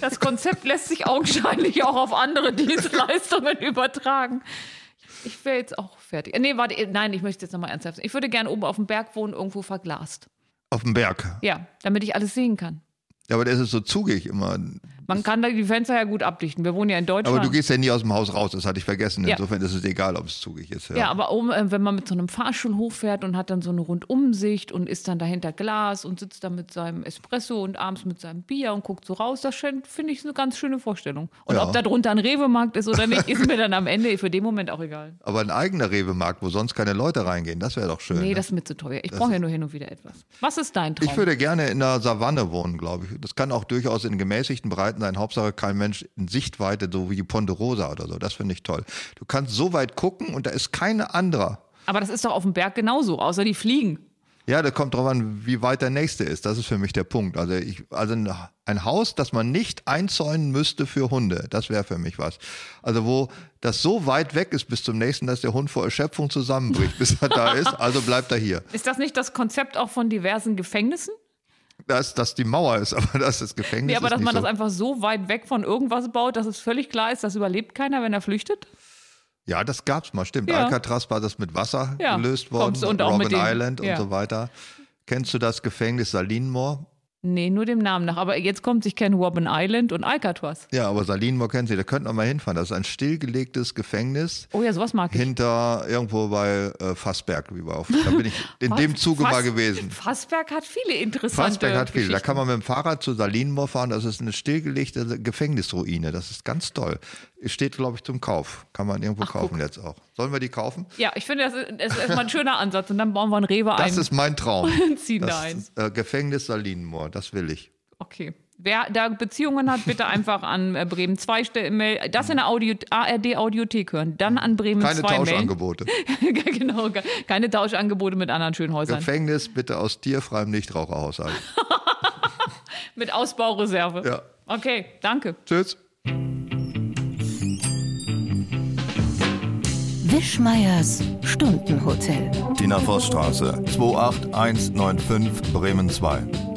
Das Konzept lässt sich augenscheinlich auch auf andere [LAUGHS] Dienstleistungen übertragen. Ich wäre jetzt auch fertig. Nee, warte, nein, ich möchte jetzt nochmal ernsthaft sein. Ich würde gerne oben auf dem Berg wohnen, irgendwo verglast. Auf dem Berg. Ja, damit ich alles sehen kann. Ja, aber der ist so zugig immer. Man kann da die Fenster ja gut abdichten. Wir wohnen ja in Deutschland. Aber du gehst ja nie aus dem Haus raus, das hatte ich vergessen. Ja. Insofern ist es egal, ob es zugig ist. Ja, aber oben, äh, wenn man mit so einem Fahrstuhl hochfährt und hat dann so eine Rundumsicht und ist dann dahinter Glas und sitzt da mit seinem Espresso und abends mit seinem Bier und guckt so raus, das scheint- finde ich eine ganz schöne Vorstellung. Und Ja. ob da drunter ein Rewe-Markt ist oder nicht, ist mir dann am Ende für den Moment auch egal. [LAUGHS] Aber ein eigener Rewe-Markt, wo sonst keine Leute reingehen, das wäre doch schön. Nee, ne? das ist mir zu teuer. Ich brauche ja nur hin und wieder etwas. Was ist dein Traum? ich würde gerne in der Savanne wohnen, glaube ich. Das kann auch durchaus in gemäßigten Breiten sein. Hauptsache kein Mensch in Sichtweite, so wie die Ponderosa oder so. Das finde ich toll. Du kannst so weit gucken und da ist keine anderer. Aber das ist doch auf dem Berg genauso, außer die fliegen. Ja, das kommt drauf an, wie weit der nächste ist. Das ist für mich der Punkt. Also, ich, also ein, ein Haus, das man nicht einzäunen müsste für Hunde, das wäre für mich was. Also wo das so weit weg ist bis zum nächsten, dass der Hund vor Erschöpfung zusammenbricht, [LAUGHS] bis er da ist. Also bleibt er hier. Ist das nicht das Konzept auch von diversen Gefängnissen? Dass das die Mauer ist, [LAUGHS] aber das ist das Gefängnis. Nee, aber ist dass man so. das einfach so weit weg von irgendwas baut, dass es völlig klar ist, das überlebt keiner, wenn er flüchtet? Ja, das gab's mal, stimmt. Ja. Alcatraz war das mit Wasser Ja, gelöst worden, kommst und dem- Island ja. und so weiter. Kennst du das Gefängnis Salinmore? Nee, nur dem Namen nach. Aber jetzt kommt, ich kenne Robben Island und Alcatraz. Ja, aber Salinmore kennen Sie, da könnten wir mal hinfahren. Das ist ein stillgelegtes Gefängnis Oh ja, sowas mag ich. hinter irgendwo bei äh, Fassberg, wie wir auf. Da bin ich [LAUGHS] in dem Zuge mal Fass- gewesen. Fassberg hat viele interessante Fassberg hat viel. Da kann man mit dem Fahrrad zu Salinmore fahren. Das ist eine stillgelegte Gefängnisruine. Das ist ganz toll. Steht, glaube ich, zum Kauf. Kann man irgendwo kaufen jetzt auch. Sollen wir die kaufen? Ja, ich finde, das ist, das ist erstmal ein schöner Ansatz. Und dann bauen wir einen Rewe Das ein. ist mein Traum. [LAUGHS] ziehen da das ein. ist, äh, Gefängnis Salinenmoor, das will ich. Okay. Wer da Beziehungen hat, bitte einfach an äh, Bremen 2 Stellen. Das in der Audio, ARD Audiothek hören. Dann an Bremen Keine 2 Mail. Tauschangebote. [LAUGHS] genau, ke- keine Tauschangebote mit anderen Schönhäusern. Gefängnis bitte aus tierfreiem Nichtraucherhaushalt. [LAUGHS] mit Ausbaureserve. Ja. Okay, danke. Tschüss. Wischmeiers Stundenhotel. Tina Vossstraße, 28195 Bremen 2.